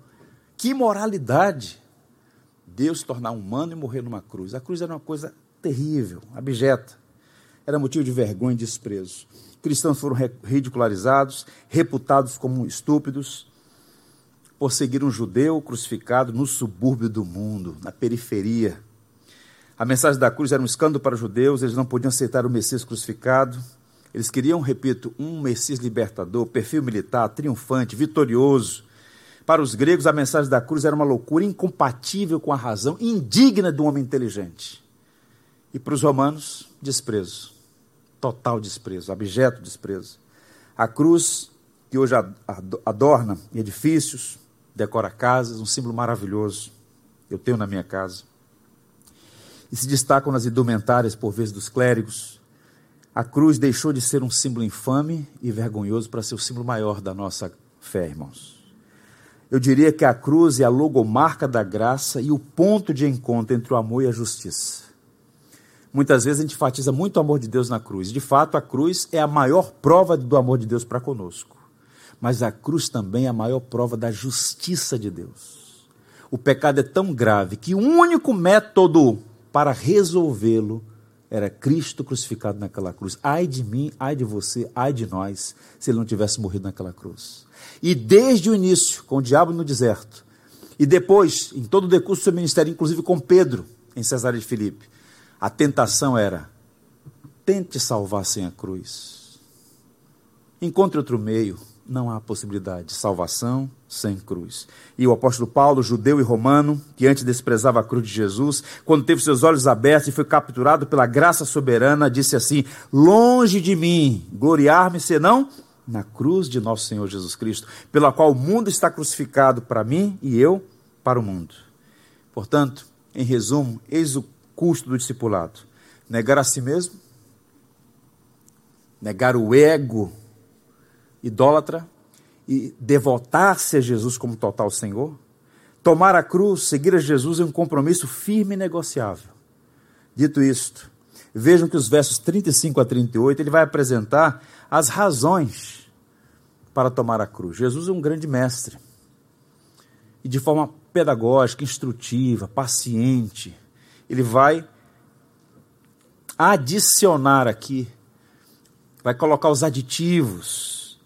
Que imoralidade! Deus se tornar humano e morrer numa cruz. A cruz era uma coisa terrível, abjeta. Era motivo de vergonha e desprezo. Cristãos foram ridicularizados, reputados como estúpidos, por seguir um judeu crucificado no subúrbio do mundo, na periferia. A mensagem da cruz era um escândalo para os judeus, eles não podiam aceitar o Messias crucificado. Eles queriam, repito, um Messias libertador, perfil militar, triunfante, vitorioso, para os gregos, a mensagem da cruz era uma loucura incompatível com a razão, indigna de um homem inteligente. E para os romanos, desprezo. Total desprezo, abjeto desprezo. A cruz, que hoje adorna edifícios, decora casas, um símbolo maravilhoso. Eu tenho na minha casa. E se destacam nas indumentárias, por vezes, dos clérigos. A cruz deixou de ser um símbolo infame e vergonhoso para ser o símbolo maior da nossa fé, irmãos. Eu diria que a cruz é a logomarca da graça e o ponto de encontro entre o amor e a justiça. Muitas vezes a gente enfatiza muito o amor de Deus na cruz. De fato, a cruz é a maior prova do amor de Deus para conosco. Mas a cruz também é a maior prova da justiça de Deus. O pecado é tão grave que o único método para resolvê-lo era Cristo crucificado naquela cruz. Ai de mim, ai de você, ai de nós, se ele não tivesse morrido naquela cruz. E desde o início, com o diabo no deserto, e depois, em todo o decurso do seu ministério, inclusive com Pedro, em Cesareia de Filipe, a tentação era: tente salvar sem a cruz. Encontre outro meio, não há possibilidade de salvação sem cruz. E o apóstolo Paulo, judeu e romano, que antes desprezava a cruz de Jesus, quando teve seus olhos abertos e foi capturado pela graça soberana, disse assim: Longe de mim gloriar-me senão na cruz de nosso Senhor Jesus Cristo, pela qual o mundo está crucificado para mim e eu para o mundo. Portanto, em resumo, eis o custo do discipulado: negar a si mesmo, negar o ego idólatra e devotar-se a Jesus como total Senhor. Tomar a cruz, seguir a Jesus é um compromisso firme e negociável. Dito isto, vejam que os versos 35 a 38 ele vai apresentar as razões para tomar a cruz. Jesus é um grande mestre. E de forma pedagógica, instrutiva, paciente, ele vai adicionar aqui, vai colocar os aditivos,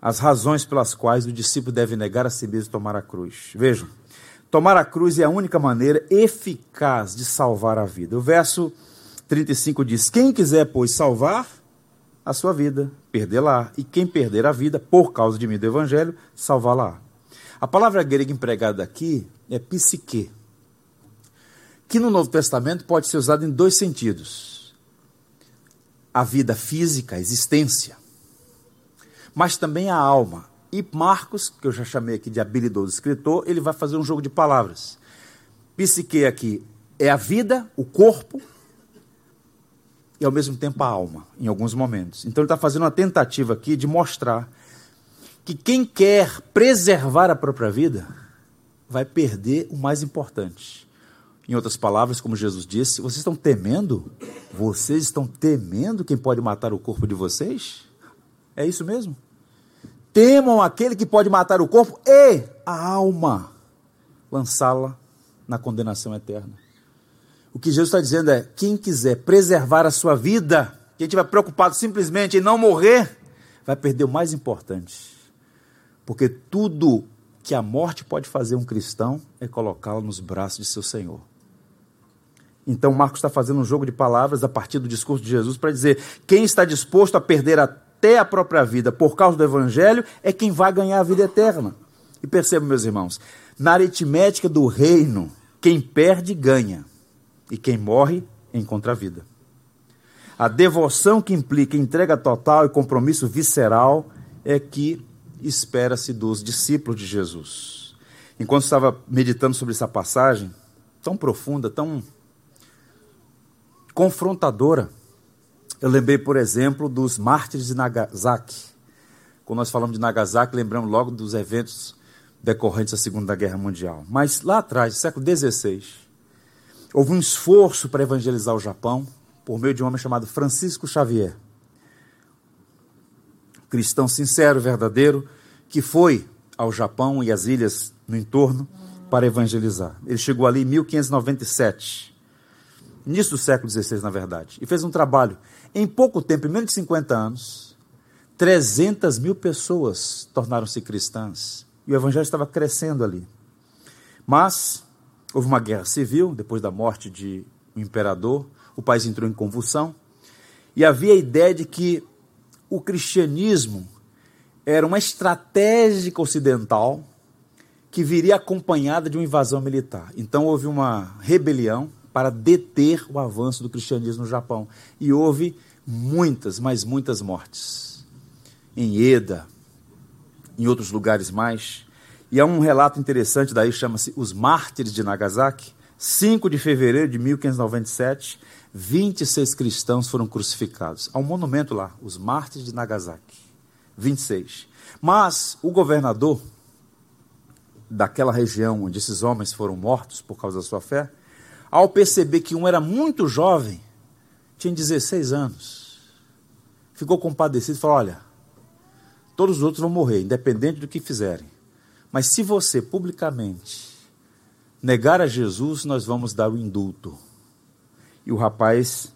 as razões pelas quais o discípulo deve negar a si mesmo e tomar a cruz. Vejam, tomar a cruz é a única maneira eficaz de salvar a vida. O verso 35 diz: Quem quiser, pois, salvar a sua vida, perdê-la. E quem perder a vida, por causa de mim do Evangelho, salvá-la. A palavra grega empregada aqui é psique, que no Novo Testamento pode ser usada em dois sentidos: a vida física, a existência, mas também a alma. E Marcos, que eu já chamei aqui de habilidoso escritor, ele vai fazer um jogo de palavras. Psique aqui é a vida, o corpo, e ao mesmo tempo a alma, em alguns momentos. Então ele está fazendo uma tentativa aqui de mostrar que quem quer preservar a própria vida vai perder o mais importante. Em outras palavras, como Jesus disse, vocês estão temendo? Vocês estão temendo quem pode matar o corpo de vocês? É isso mesmo? Temam aquele que pode matar o corpo e a alma, lançá-la na condenação eterna. O que Jesus está dizendo é: quem quiser preservar a sua vida, quem estiver preocupado simplesmente em não morrer, vai perder o mais importante. Porque tudo que a morte pode fazer um cristão é colocá-lo nos braços de seu Senhor. Então, Marcos está fazendo um jogo de palavras a partir do discurso de Jesus para dizer: quem está disposto a perder até a própria vida por causa do Evangelho é quem vai ganhar a vida eterna. E percebam, meus irmãos, na aritmética do reino, quem perde, ganha, e quem morre, encontra a vida. A devoção que implica entrega total e compromisso visceral é que espera-se dos discípulos de Jesus. Enquanto estava meditando sobre essa passagem, tão profunda, tão confrontadora, eu lembrei, por exemplo, dos mártires de Nagasaki. Quando nós falamos de Nagasaki, lembramos logo dos eventos decorrentes da Segunda Guerra Mundial. Mas lá atrás, no século XVI, houve um esforço para evangelizar o Japão por meio de um homem chamado Francisco Xavier. Cristão sincero, verdadeiro, que foi ao Japão e às ilhas no entorno para evangelizar. Ele chegou ali em 1597, início do século XVI, na verdade, e fez um trabalho. Em pouco tempo, em menos de 50 anos, 300 mil pessoas tornaram-se cristãs. E o evangelho estava crescendo ali. Mas houve uma guerra civil, depois da morte de um imperador, o país entrou em convulsão, e havia a ideia de que o cristianismo era uma estratégia ocidental que viria acompanhada de uma invasão militar. Então houve uma rebelião para deter o avanço do cristianismo no Japão. E houve muitas, mas muitas mortes. Em Eda, em outros lugares mais. E há um relato interessante daí, chama-se Os Mártires de Nagasaki. 5 de fevereiro de 1597, 26 cristãos foram crucificados. Há um monumento lá, Os Mártires de Nagasaki. 26. Mas o governador daquela região onde esses homens foram mortos por causa da sua fé, ao perceber que um era muito jovem, tinha 16 anos, ficou compadecido e falou: Olha, todos os outros vão morrer, independente do que fizerem. Mas se você publicamente negar a Jesus, nós vamos dar o indulto. E o rapaz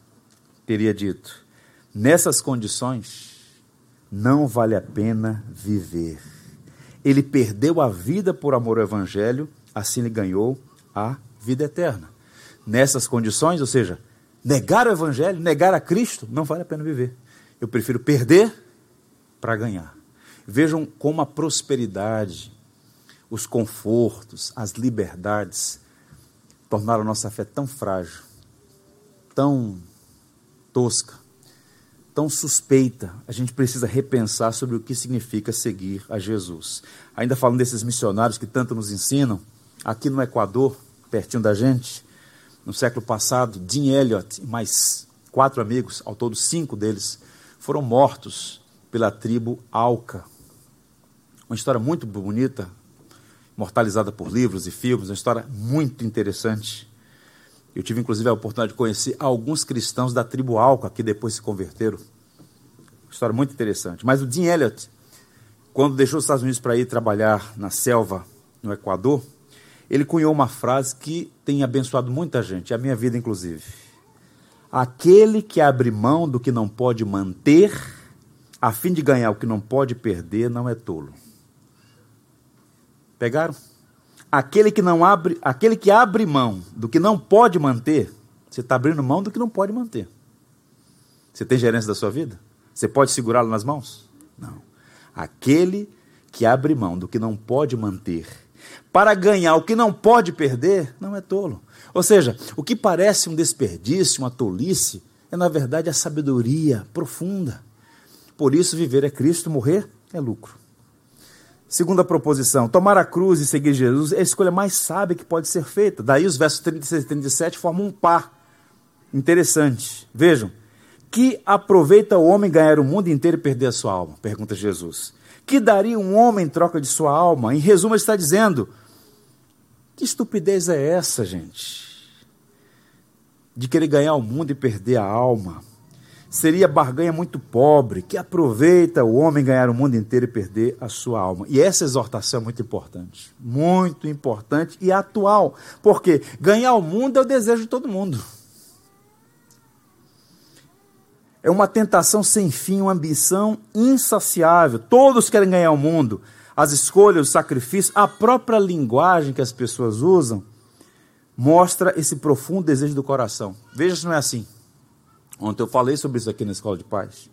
teria dito: Nessas condições, não vale a pena viver. Ele perdeu a vida por amor ao Evangelho, assim ele ganhou a vida eterna. Nessas condições, ou seja, negar o Evangelho, negar a Cristo, não vale a pena viver. Eu prefiro perder para ganhar. Vejam como a prosperidade, os confortos, as liberdades tornaram a nossa fé tão frágil, tão tosca, tão suspeita, a gente precisa repensar sobre o que significa seguir a Jesus. Ainda falando desses missionários que tanto nos ensinam, aqui no Equador, pertinho da gente, no século passado, Dean Elliott e mais quatro amigos, ao todo cinco deles, foram mortos pela tribo Alca. Uma história muito bonita, mortalizada por livros e filmes, uma história muito interessante. Eu tive inclusive a oportunidade de conhecer alguns cristãos da tribo Alca que depois se converteram. História muito interessante. Mas o Dean Elliott, quando deixou os Estados Unidos para ir trabalhar na selva no Equador, ele cunhou uma frase que tem abençoado muita gente, a minha vida inclusive. Aquele que abre mão do que não pode manter, a fim de ganhar o que não pode perder, não é tolo. Pegaram? aquele que não abre, aquele que abre mão do que não pode manter, você está abrindo mão do que não pode manter. Você tem gerência da sua vida? Você pode segurá-lo nas mãos? Não. Aquele que abre mão do que não pode manter para ganhar o que não pode perder, não é tolo. Ou seja, o que parece um desperdício, uma tolice, é na verdade a sabedoria profunda. Por isso, viver é Cristo, morrer é lucro. Segunda proposição, tomar a cruz e seguir Jesus é a escolha mais sábia que pode ser feita. Daí os versos 36 e 37 formam um par interessante. Vejam, que aproveita o homem ganhar o mundo inteiro e perder a sua alma? Pergunta Jesus. Que daria um homem em troca de sua alma? Em resumo, ele está dizendo: que estupidez é essa, gente? De querer ganhar o mundo e perder a alma. seria barganha muito pobre, que aproveita o homem ganhar o mundo inteiro e perder a sua alma. E essa exortação é muito importante, muito importante e atual, porque ganhar o mundo é o desejo de todo mundo. É uma tentação sem fim, uma ambição insaciável. Todos querem ganhar o mundo. As escolhas, os sacrifícios, a própria linguagem que as pessoas usam mostra esse profundo desejo do coração. Veja se não é assim. Ontem eu falei sobre isso aqui na escola de pais.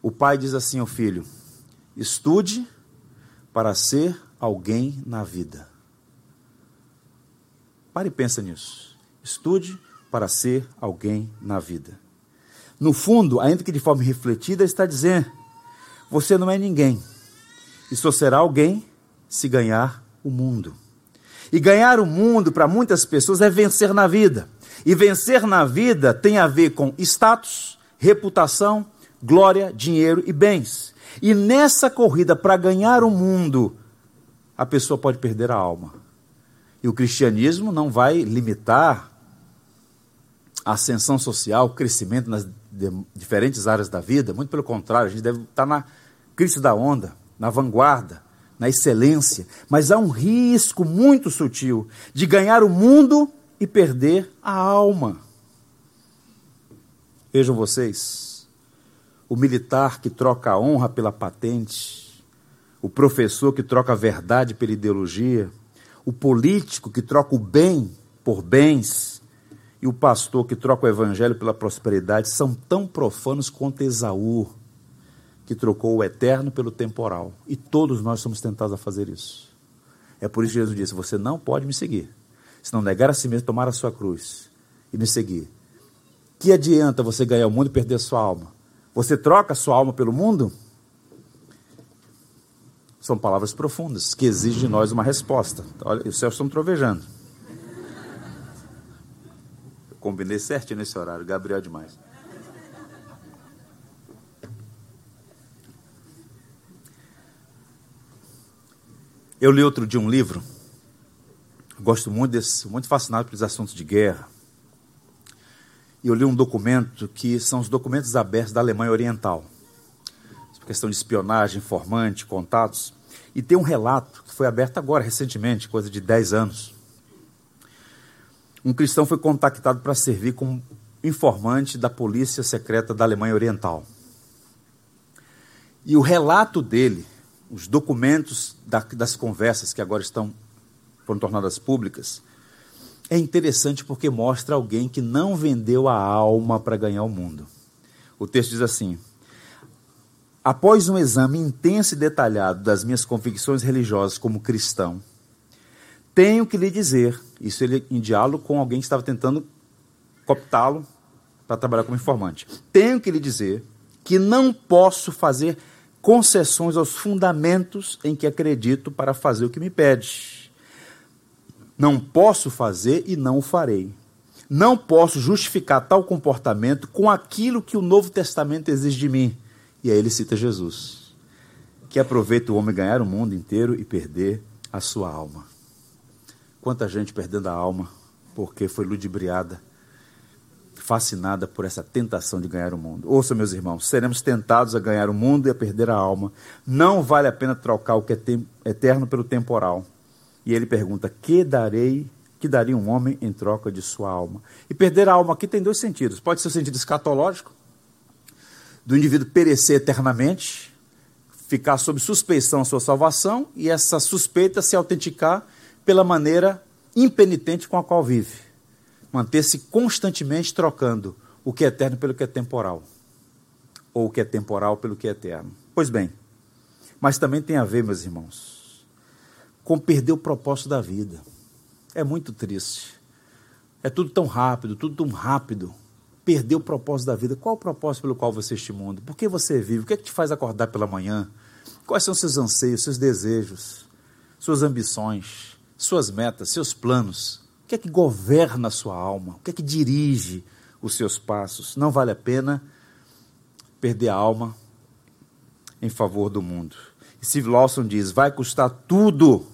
O pai diz assim ao filho: estude para ser alguém na vida. Pare e pensa nisso. Estude para ser alguém na vida. No fundo, ainda que de forma refletida, está dizendo: você não é ninguém. E só será alguém se ganhar o mundo. E ganhar o mundo para muitas pessoas é vencer na vida. E vencer na vida tem a ver com status, reputação, glória, dinheiro e bens. E nessa corrida para ganhar o mundo, a pessoa pode perder a alma. E o cristianismo não vai limitar a ascensão social, o crescimento nas diferentes áreas da vida, muito pelo contrário, a gente deve estar na crista da onda, na vanguarda, na excelência, mas há um risco muito sutil de ganhar o mundo e perder a alma. Vejam vocês, o militar que troca a honra pela patente, o professor que troca a verdade pela ideologia, o político que troca o bem por bens e o pastor que troca o evangelho pela prosperidade são tão profanos quanto Esaú, que trocou o eterno pelo temporal. E todos nós somos tentados a fazer isso. É por isso que Jesus disse: Você não pode me seguir se não negar a si mesmo, tomar a sua cruz e me seguir. Que adianta você ganhar o mundo e perder a sua alma? Você troca a sua alma pelo mundo? São palavras profundas que exigem de nós uma resposta. Olha, os céus estão trovejando. Combinei certinho nesse horário, Gabriel é demais. Eu li outro dia um livro Gosto muito desse, muito fascinado pelos assuntos de guerra. E eu li um documento que são os documentos abertos da Alemanha Oriental. Questão de espionagem, informante, contatos. E tem um relato que foi aberto agora, recentemente, coisa de 10 anos. Um cristão foi contactado para servir como informante da polícia secreta da Alemanha Oriental. E o relato dele, os documentos das conversas que agora estão foram tornadas públicas, é interessante porque mostra alguém que não vendeu a alma para ganhar o mundo. O texto diz assim: Após um exame intenso e detalhado das minhas convicções religiosas como cristão, tenho que lhe dizer, isso ele em diálogo com alguém que estava tentando cooptá-lo para trabalhar como informante. Tenho que lhe dizer que não posso fazer concessões aos fundamentos em que acredito para fazer o que me pede. Não posso fazer e não o farei. Não posso justificar tal comportamento com aquilo que o Novo Testamento exige de mim. E aí ele cita Jesus, que aproveita o homem ganhar o mundo inteiro e perder a sua alma. Quanta gente perdendo a alma porque foi ludibriada, fascinada por essa tentação de ganhar o mundo. Ouça, meus irmãos, seremos tentados a ganhar o mundo e a perder a alma. Não vale a pena trocar o que é eterno pelo temporal. E ele pergunta: Que darei, que daria um homem em troca de sua alma? E perder a alma aqui tem dois sentidos. Pode ser o sentido escatológico, do indivíduo perecer eternamente, ficar sob suspeição a sua salvação e essa suspeita se autenticar pela maneira impenitente com a qual vive. Manter-se constantemente trocando o que é eterno pelo que é temporal, ou o que é temporal pelo que é eterno. Pois bem, mas também tem a ver, meus irmãos, com perder o propósito da vida. É muito triste. É tudo tão rápido, tudo tão rápido. Perder o propósito da vida. Qual o propósito pelo qual você este mundo? Por que você vive? O que é que te faz acordar pela manhã? Quais são seus anseios, seus desejos, suas ambições, suas metas, seus planos? O que é que governa a sua alma? O que é que dirige os seus passos? Não vale a pena perder a alma em favor do mundo. E Steve Lawson diz: vai custar tudo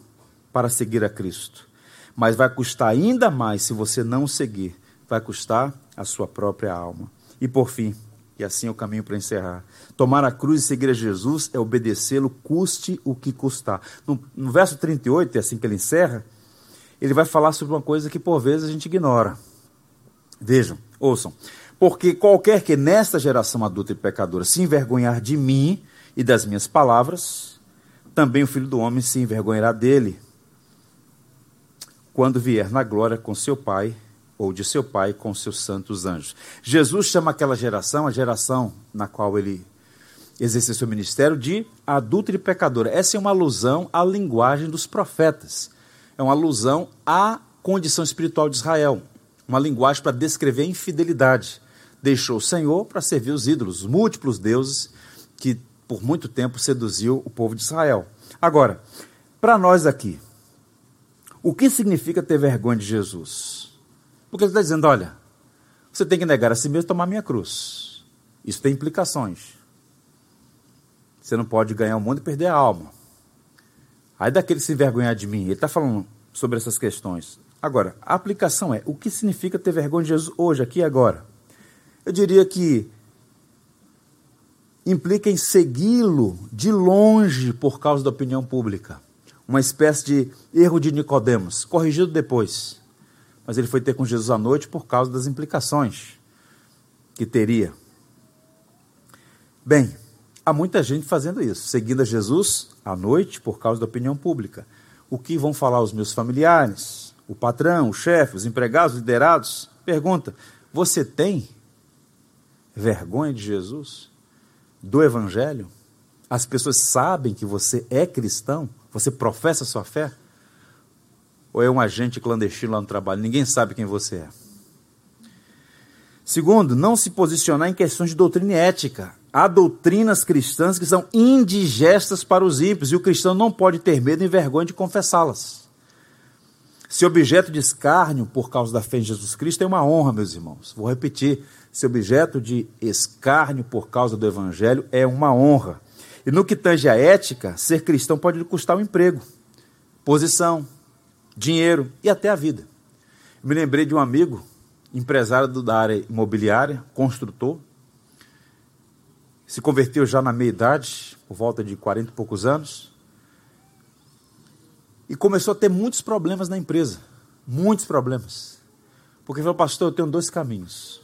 para seguir a Cristo. Mas vai custar ainda mais se você não seguir, vai custar a sua própria alma. E por fim, E assim é o caminho para encerrar. Tomar a cruz e seguir a Jesus é obedecê-lo, custe o que custar. No, no verso 38, é assim que ele encerra, ele vai falar sobre uma coisa que por vezes a gente ignora. Vejam, ouçam. Porque qualquer que nesta geração adulta e pecadora se envergonhar de mim e das minhas palavras, também o filho do homem se envergonhará dele, quando vier na glória com seu Pai ou de seu Pai com seus santos anjos. Jesus chama aquela geração, a geração na qual ele exerceu seu ministério, de adulta e pecadora. Essa é uma alusão à linguagem dos profetas. É uma alusão à condição espiritual de Israel. Uma linguagem para descrever a infidelidade. Deixou o Senhor para servir os ídolos, os múltiplos deuses que por muito tempo seduziu o povo de Israel. Agora, para nós aqui, o que significa ter vergonha de Jesus? Porque ele está dizendo: olha, você tem que negar a si mesmo e tomar minha cruz. Isso tem implicações. Você não pode ganhar o mundo e perder a alma. Aí daquele se envergonhar de mim, ele está falando sobre essas questões. Agora, a aplicação é: o que significa ter vergonha de Jesus hoje, aqui e agora? Eu diria que implica em segui-lo de longe por causa da opinião pública. Uma espécie de erro de Nicodemos, corrigido depois mas ele foi ter com Jesus à noite por causa das implicações que teria. Bem, há muita gente fazendo isso, seguindo a Jesus à noite por causa da opinião pública. O que vão falar os meus familiares, o patrão, o chefe, os empregados, os liderados? Pergunta: você tem vergonha de Jesus? Do Evangelho? As pessoas sabem que você é cristão? Você professa sua fé? Ou é um agente clandestino lá no trabalho? Ninguém sabe quem você é. Segundo, não se posicionar em questões de doutrina e ética. Há doutrinas cristãs que são indigestas para os ímpios e o cristão não pode ter medo e vergonha de confessá-las. Se objeto de escárnio por causa da fé em Jesus Cristo é uma honra, meus irmãos. Vou repetir: se objeto de escárnio por causa do Evangelho é uma honra. E no que tange a ética, ser cristão pode lhe custar um emprego, posição, dinheiro e até a vida. Eu me lembrei de um amigo, empresário da área imobiliária, construtor, se converteu já na meia-idade, por volta de 40 e poucos anos, e começou a ter muitos problemas na empresa. Muitos problemas. Porque falou, pastor, eu tenho dois caminhos.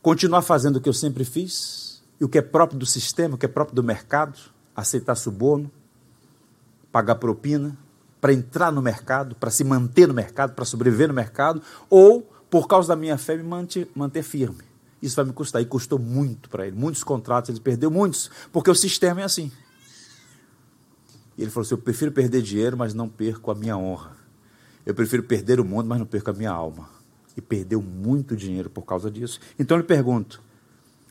Continuar fazendo o que eu sempre fiz, e o que é próprio do sistema, o que é próprio do mercado, aceitar suborno, pagar propina para entrar no mercado, para se manter no mercado, para sobreviver no mercado, ou por causa da minha fé me manter, manter firme. Isso vai me custar. E custou muito para ele. Muitos contratos, ele perdeu muitos, porque o sistema é assim. E ele falou assim: Eu prefiro perder dinheiro, mas não perco a minha honra. Eu prefiro perder o mundo, mas não perco a minha alma. E perdeu muito dinheiro por causa disso. Então eu lhe pergunto: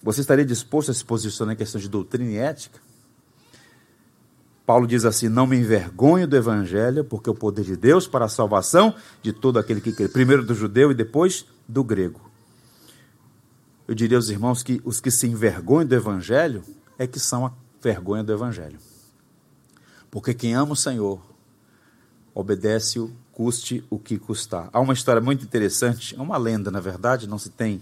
Você estaria disposto a se posicionar em questão de doutrina e ética? Paulo diz assim: Não me envergonho do evangelho, porque é o poder de Deus para a salvação de todo aquele que crê, primeiro do judeu e depois do grego. Eu diria aos irmãos que os que se envergonham do evangelho é que são a vergonha do evangelho. Porque quem ama o Senhor obedece-o, custe o que custar. Há uma história muito interessante, é uma lenda, na verdade, não se tem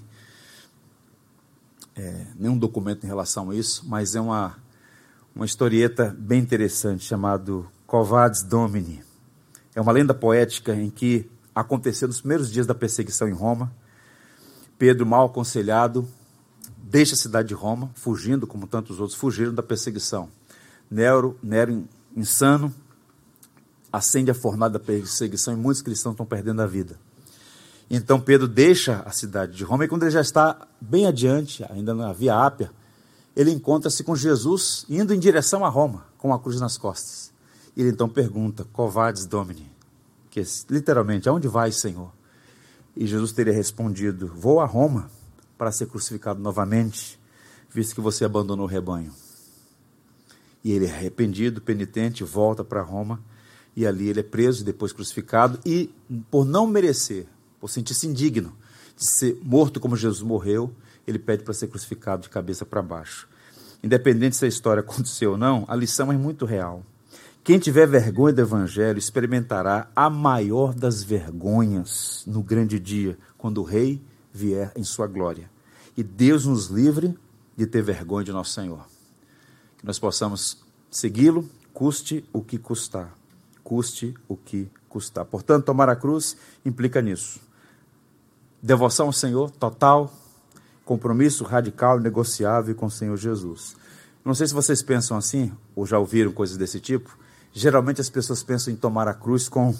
é, nenhum documento em relação a isso, mas é uma uma historieta bem interessante chamado Covades Domini. É uma lenda poética em que aconteceu nos primeiros dias da perseguição em Roma. Pedro, mal aconselhado, deixa a cidade de Roma, fugindo, como tantos outros fugiram da perseguição. Nero, Nero insano, acende a fornalha da perseguição e muitos cristãos estão perdendo a vida. Então Pedro deixa a cidade de Roma e quando ele já está bem adiante, ainda na Via Ápia, ele encontra-se com Jesus indo em direção a Roma, com a cruz nas costas. Ele então pergunta, Covades Domini, que literalmente, aonde vai, Senhor? E Jesus teria respondido, vou a Roma para ser crucificado novamente, visto que você abandonou o rebanho. E ele arrependido, penitente, volta para Roma, e ali ele é preso, depois crucificado, e por não merecer, por sentir-se indigno de ser morto como Jesus morreu, ele pede para ser crucificado de cabeça para baixo. Independente se a história <laughs> aconteceu ou não, a lição é muito real. Quem tiver vergonha do Evangelho experimentará a maior das vergonhas no grande dia, quando o Rei vier em sua glória. E Deus nos livre de ter vergonha de nosso Senhor. Que nós possamos segui-lo, custe o que custar. Custe o que custar. Portanto, tomar a cruz implica nisso. Devoção ao Senhor total, compromisso radical negociável com o Senhor Jesus. Não sei se vocês pensam assim, ou já ouviram coisas desse tipo. Geralmente as pessoas pensam em tomar a cruz com,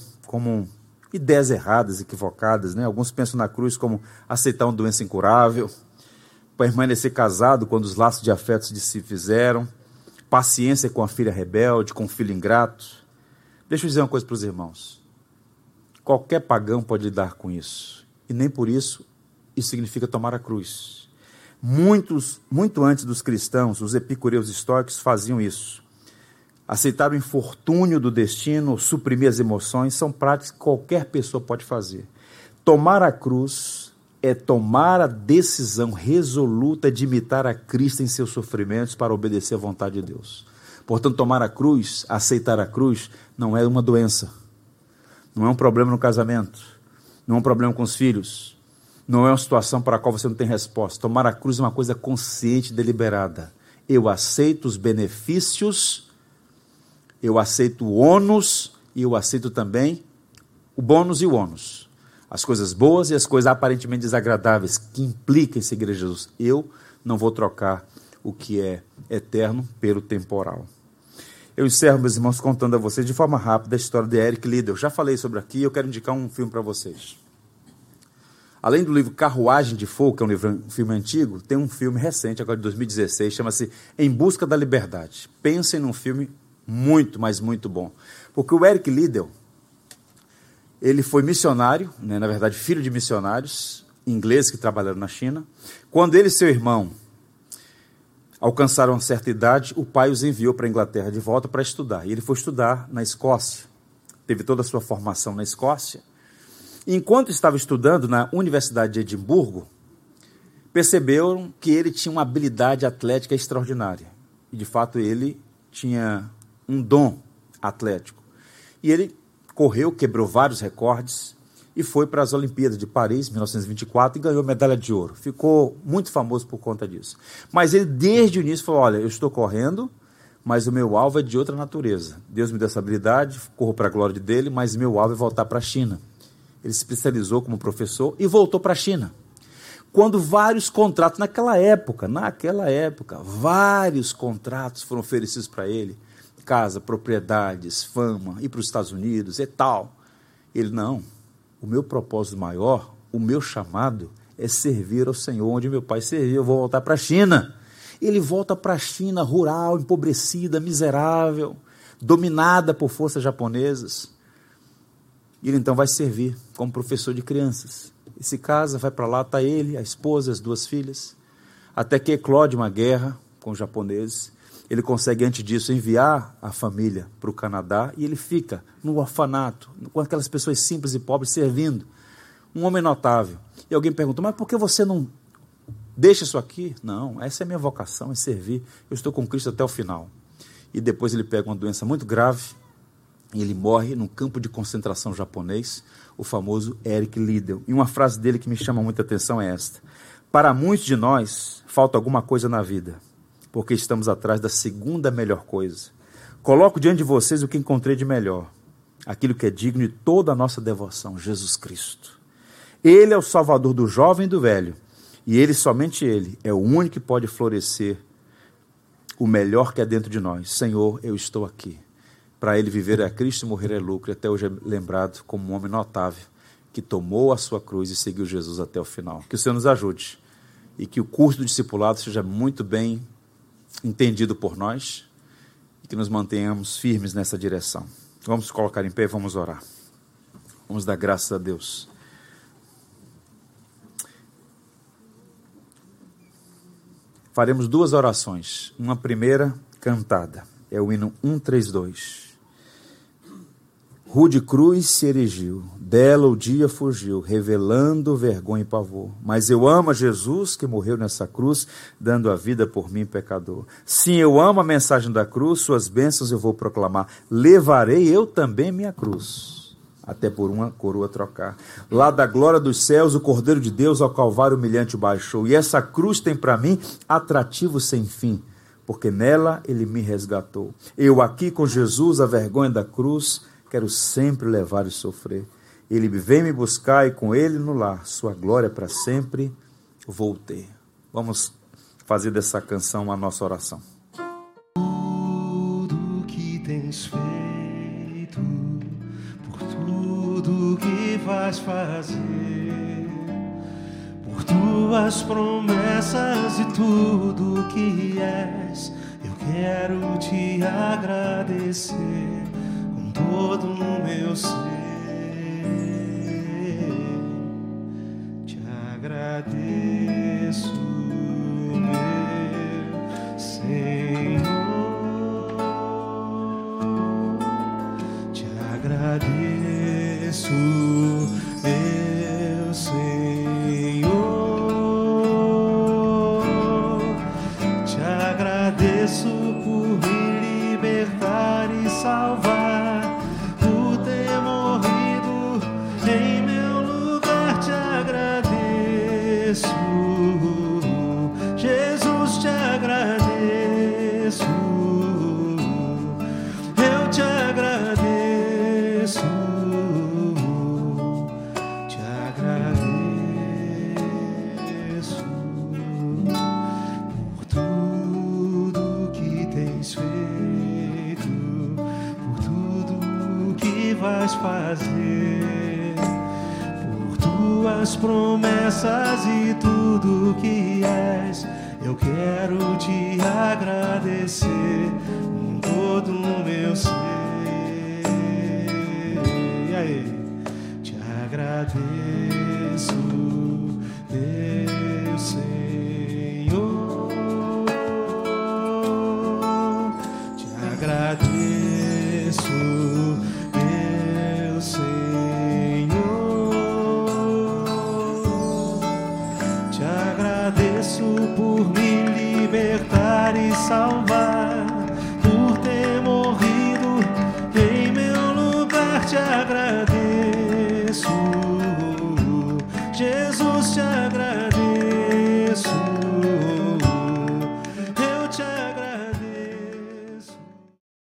ideias erradas, equivocadas. Né? Alguns pensam na cruz como aceitar uma doença incurável, permanecer casado quando os laços de afetos de se fizeram, paciência com a filha rebelde, com o filho ingrato. Deixa eu dizer uma coisa para os irmãos. Qualquer pagão pode lidar com isso. E nem por isso isso significa tomar a cruz. Muitos, muito antes dos cristãos, os epicureus históricos faziam isso. Aceitar o infortúnio do destino, suprimir as emoções, são práticas que qualquer pessoa pode fazer. Tomar a cruz é tomar a decisão resoluta de imitar a Cristo em seus sofrimentos para obedecer à vontade de Deus. Portanto, tomar a cruz, aceitar a cruz, não é uma doença, não é um problema no casamento, não é um problema com os filhos, não é uma situação para a qual você não tem resposta. Tomar a cruz é uma coisa consciente e deliberada. Eu aceito os benefícios eu aceito o ônus e eu aceito também o bônus e o ônus. As coisas boas e as coisas aparentemente desagradáveis que implicam em seguir Jesus. Eu não vou trocar o que é eterno pelo temporal. Eu encerro, meus irmãos, contando a vocês de forma rápida a história de Eric Liddell. Já falei sobre aqui, eu quero indicar um filme para vocês. Além do livro Carruagem de Fogo, que é um, livro, um filme antigo, tem um filme recente, agora de 2016, chama-se Em Busca da Liberdade. Pensem num filme muito, mas muito bom. Porque o Eric Liddell, ele foi missionário, né, na verdade, filho de missionários ingleses que trabalharam na China. Quando ele e seu irmão alcançaram uma certa idade, o pai os enviou para a Inglaterra de volta para estudar. E ele foi estudar na Escócia. Teve toda a sua formação na Escócia. Enquanto estava estudando na Universidade de Edimburgo, perceberam que ele tinha uma habilidade atlética extraordinária. E de fato ele tinha um dom atlético. E ele correu, quebrou vários recordes e foi para as Olimpíadas de Paris, 1924, e ganhou medalha de ouro. Ficou muito famoso por conta disso. Mas ele, desde o início, falou: Olha, eu estou correndo, mas o meu alvo é de outra natureza. Deus me deu essa habilidade, corro para a glória dele, mas meu alvo é voltar para a China. Ele se especializou como professor e voltou para a China. Quando vários contratos, naquela época, naquela época, vários contratos foram oferecidos para ele casa, propriedades, fama, ir para os Estados Unidos e tal. Ele, não, o meu propósito maior, o meu chamado é servir ao Senhor, onde meu pai serviu, eu vou voltar para a China. Ele volta para a China rural, empobrecida, miserável, dominada por forças japonesas. E ele então vai servir como professor de crianças. E se casa, vai para lá, está ele, a esposa, as duas filhas, até que eclode uma guerra com os japoneses ele consegue, antes disso, enviar a família para o Canadá e ele fica no orfanato, com aquelas pessoas simples e pobres servindo. Um homem notável. E alguém perguntou: Mas por que você não deixa isso aqui? Não, essa é a minha vocação, é servir. Eu estou com Cristo até o final. E depois ele pega uma doença muito grave ele morre num campo de concentração japonês, o famoso Eric Liddell. E uma frase dele que me chama muita atenção é esta: Para muitos de nós, falta alguma coisa na vida porque estamos atrás da segunda melhor coisa. Coloco diante de vocês o que encontrei de melhor, aquilo que é digno de toda a nossa devoção, Jesus Cristo. Ele é o Salvador do jovem e do velho, e ele, somente ele, é o único que pode florescer o melhor que é dentro de nós. Senhor, eu estou aqui. Para ele viver é Cristo e morrer é lucro, e até hoje é lembrado como um homem notável que tomou a sua cruz e seguiu Jesus até o final. Que o Senhor nos ajude e que o curso do discipulado seja muito bem entendido por nós e que nos mantenhamos firmes nessa direção. Vamos colocar em pé e vamos orar. Vamos dar graças a Deus. Faremos duas orações. Uma primeira cantada. É o hino 132. Rude cruz se erigiu, dela o dia fugiu, revelando vergonha e pavor. Mas eu amo a Jesus que morreu nessa cruz, dando a vida por mim, pecador. Sim, eu amo a mensagem da cruz, suas bênçãos eu vou proclamar. Levarei eu também minha cruz, até por uma coroa trocar. Lá da glória dos céus, o Cordeiro de Deus ao Calvário humilhante baixou. E essa cruz tem para mim atrativo sem fim porque nela ele me resgatou. Eu aqui com Jesus, a vergonha da cruz quero sempre levar e sofrer. Ele vem me buscar e com ele no lar, sua glória é para sempre vou ter. Vamos fazer dessa canção a nossa oração. Tudo que tens feito, por tudo que vais fazer, por tuas promessas e tudo que és, eu quero te agradecer todo o meu ser. Te agradeço.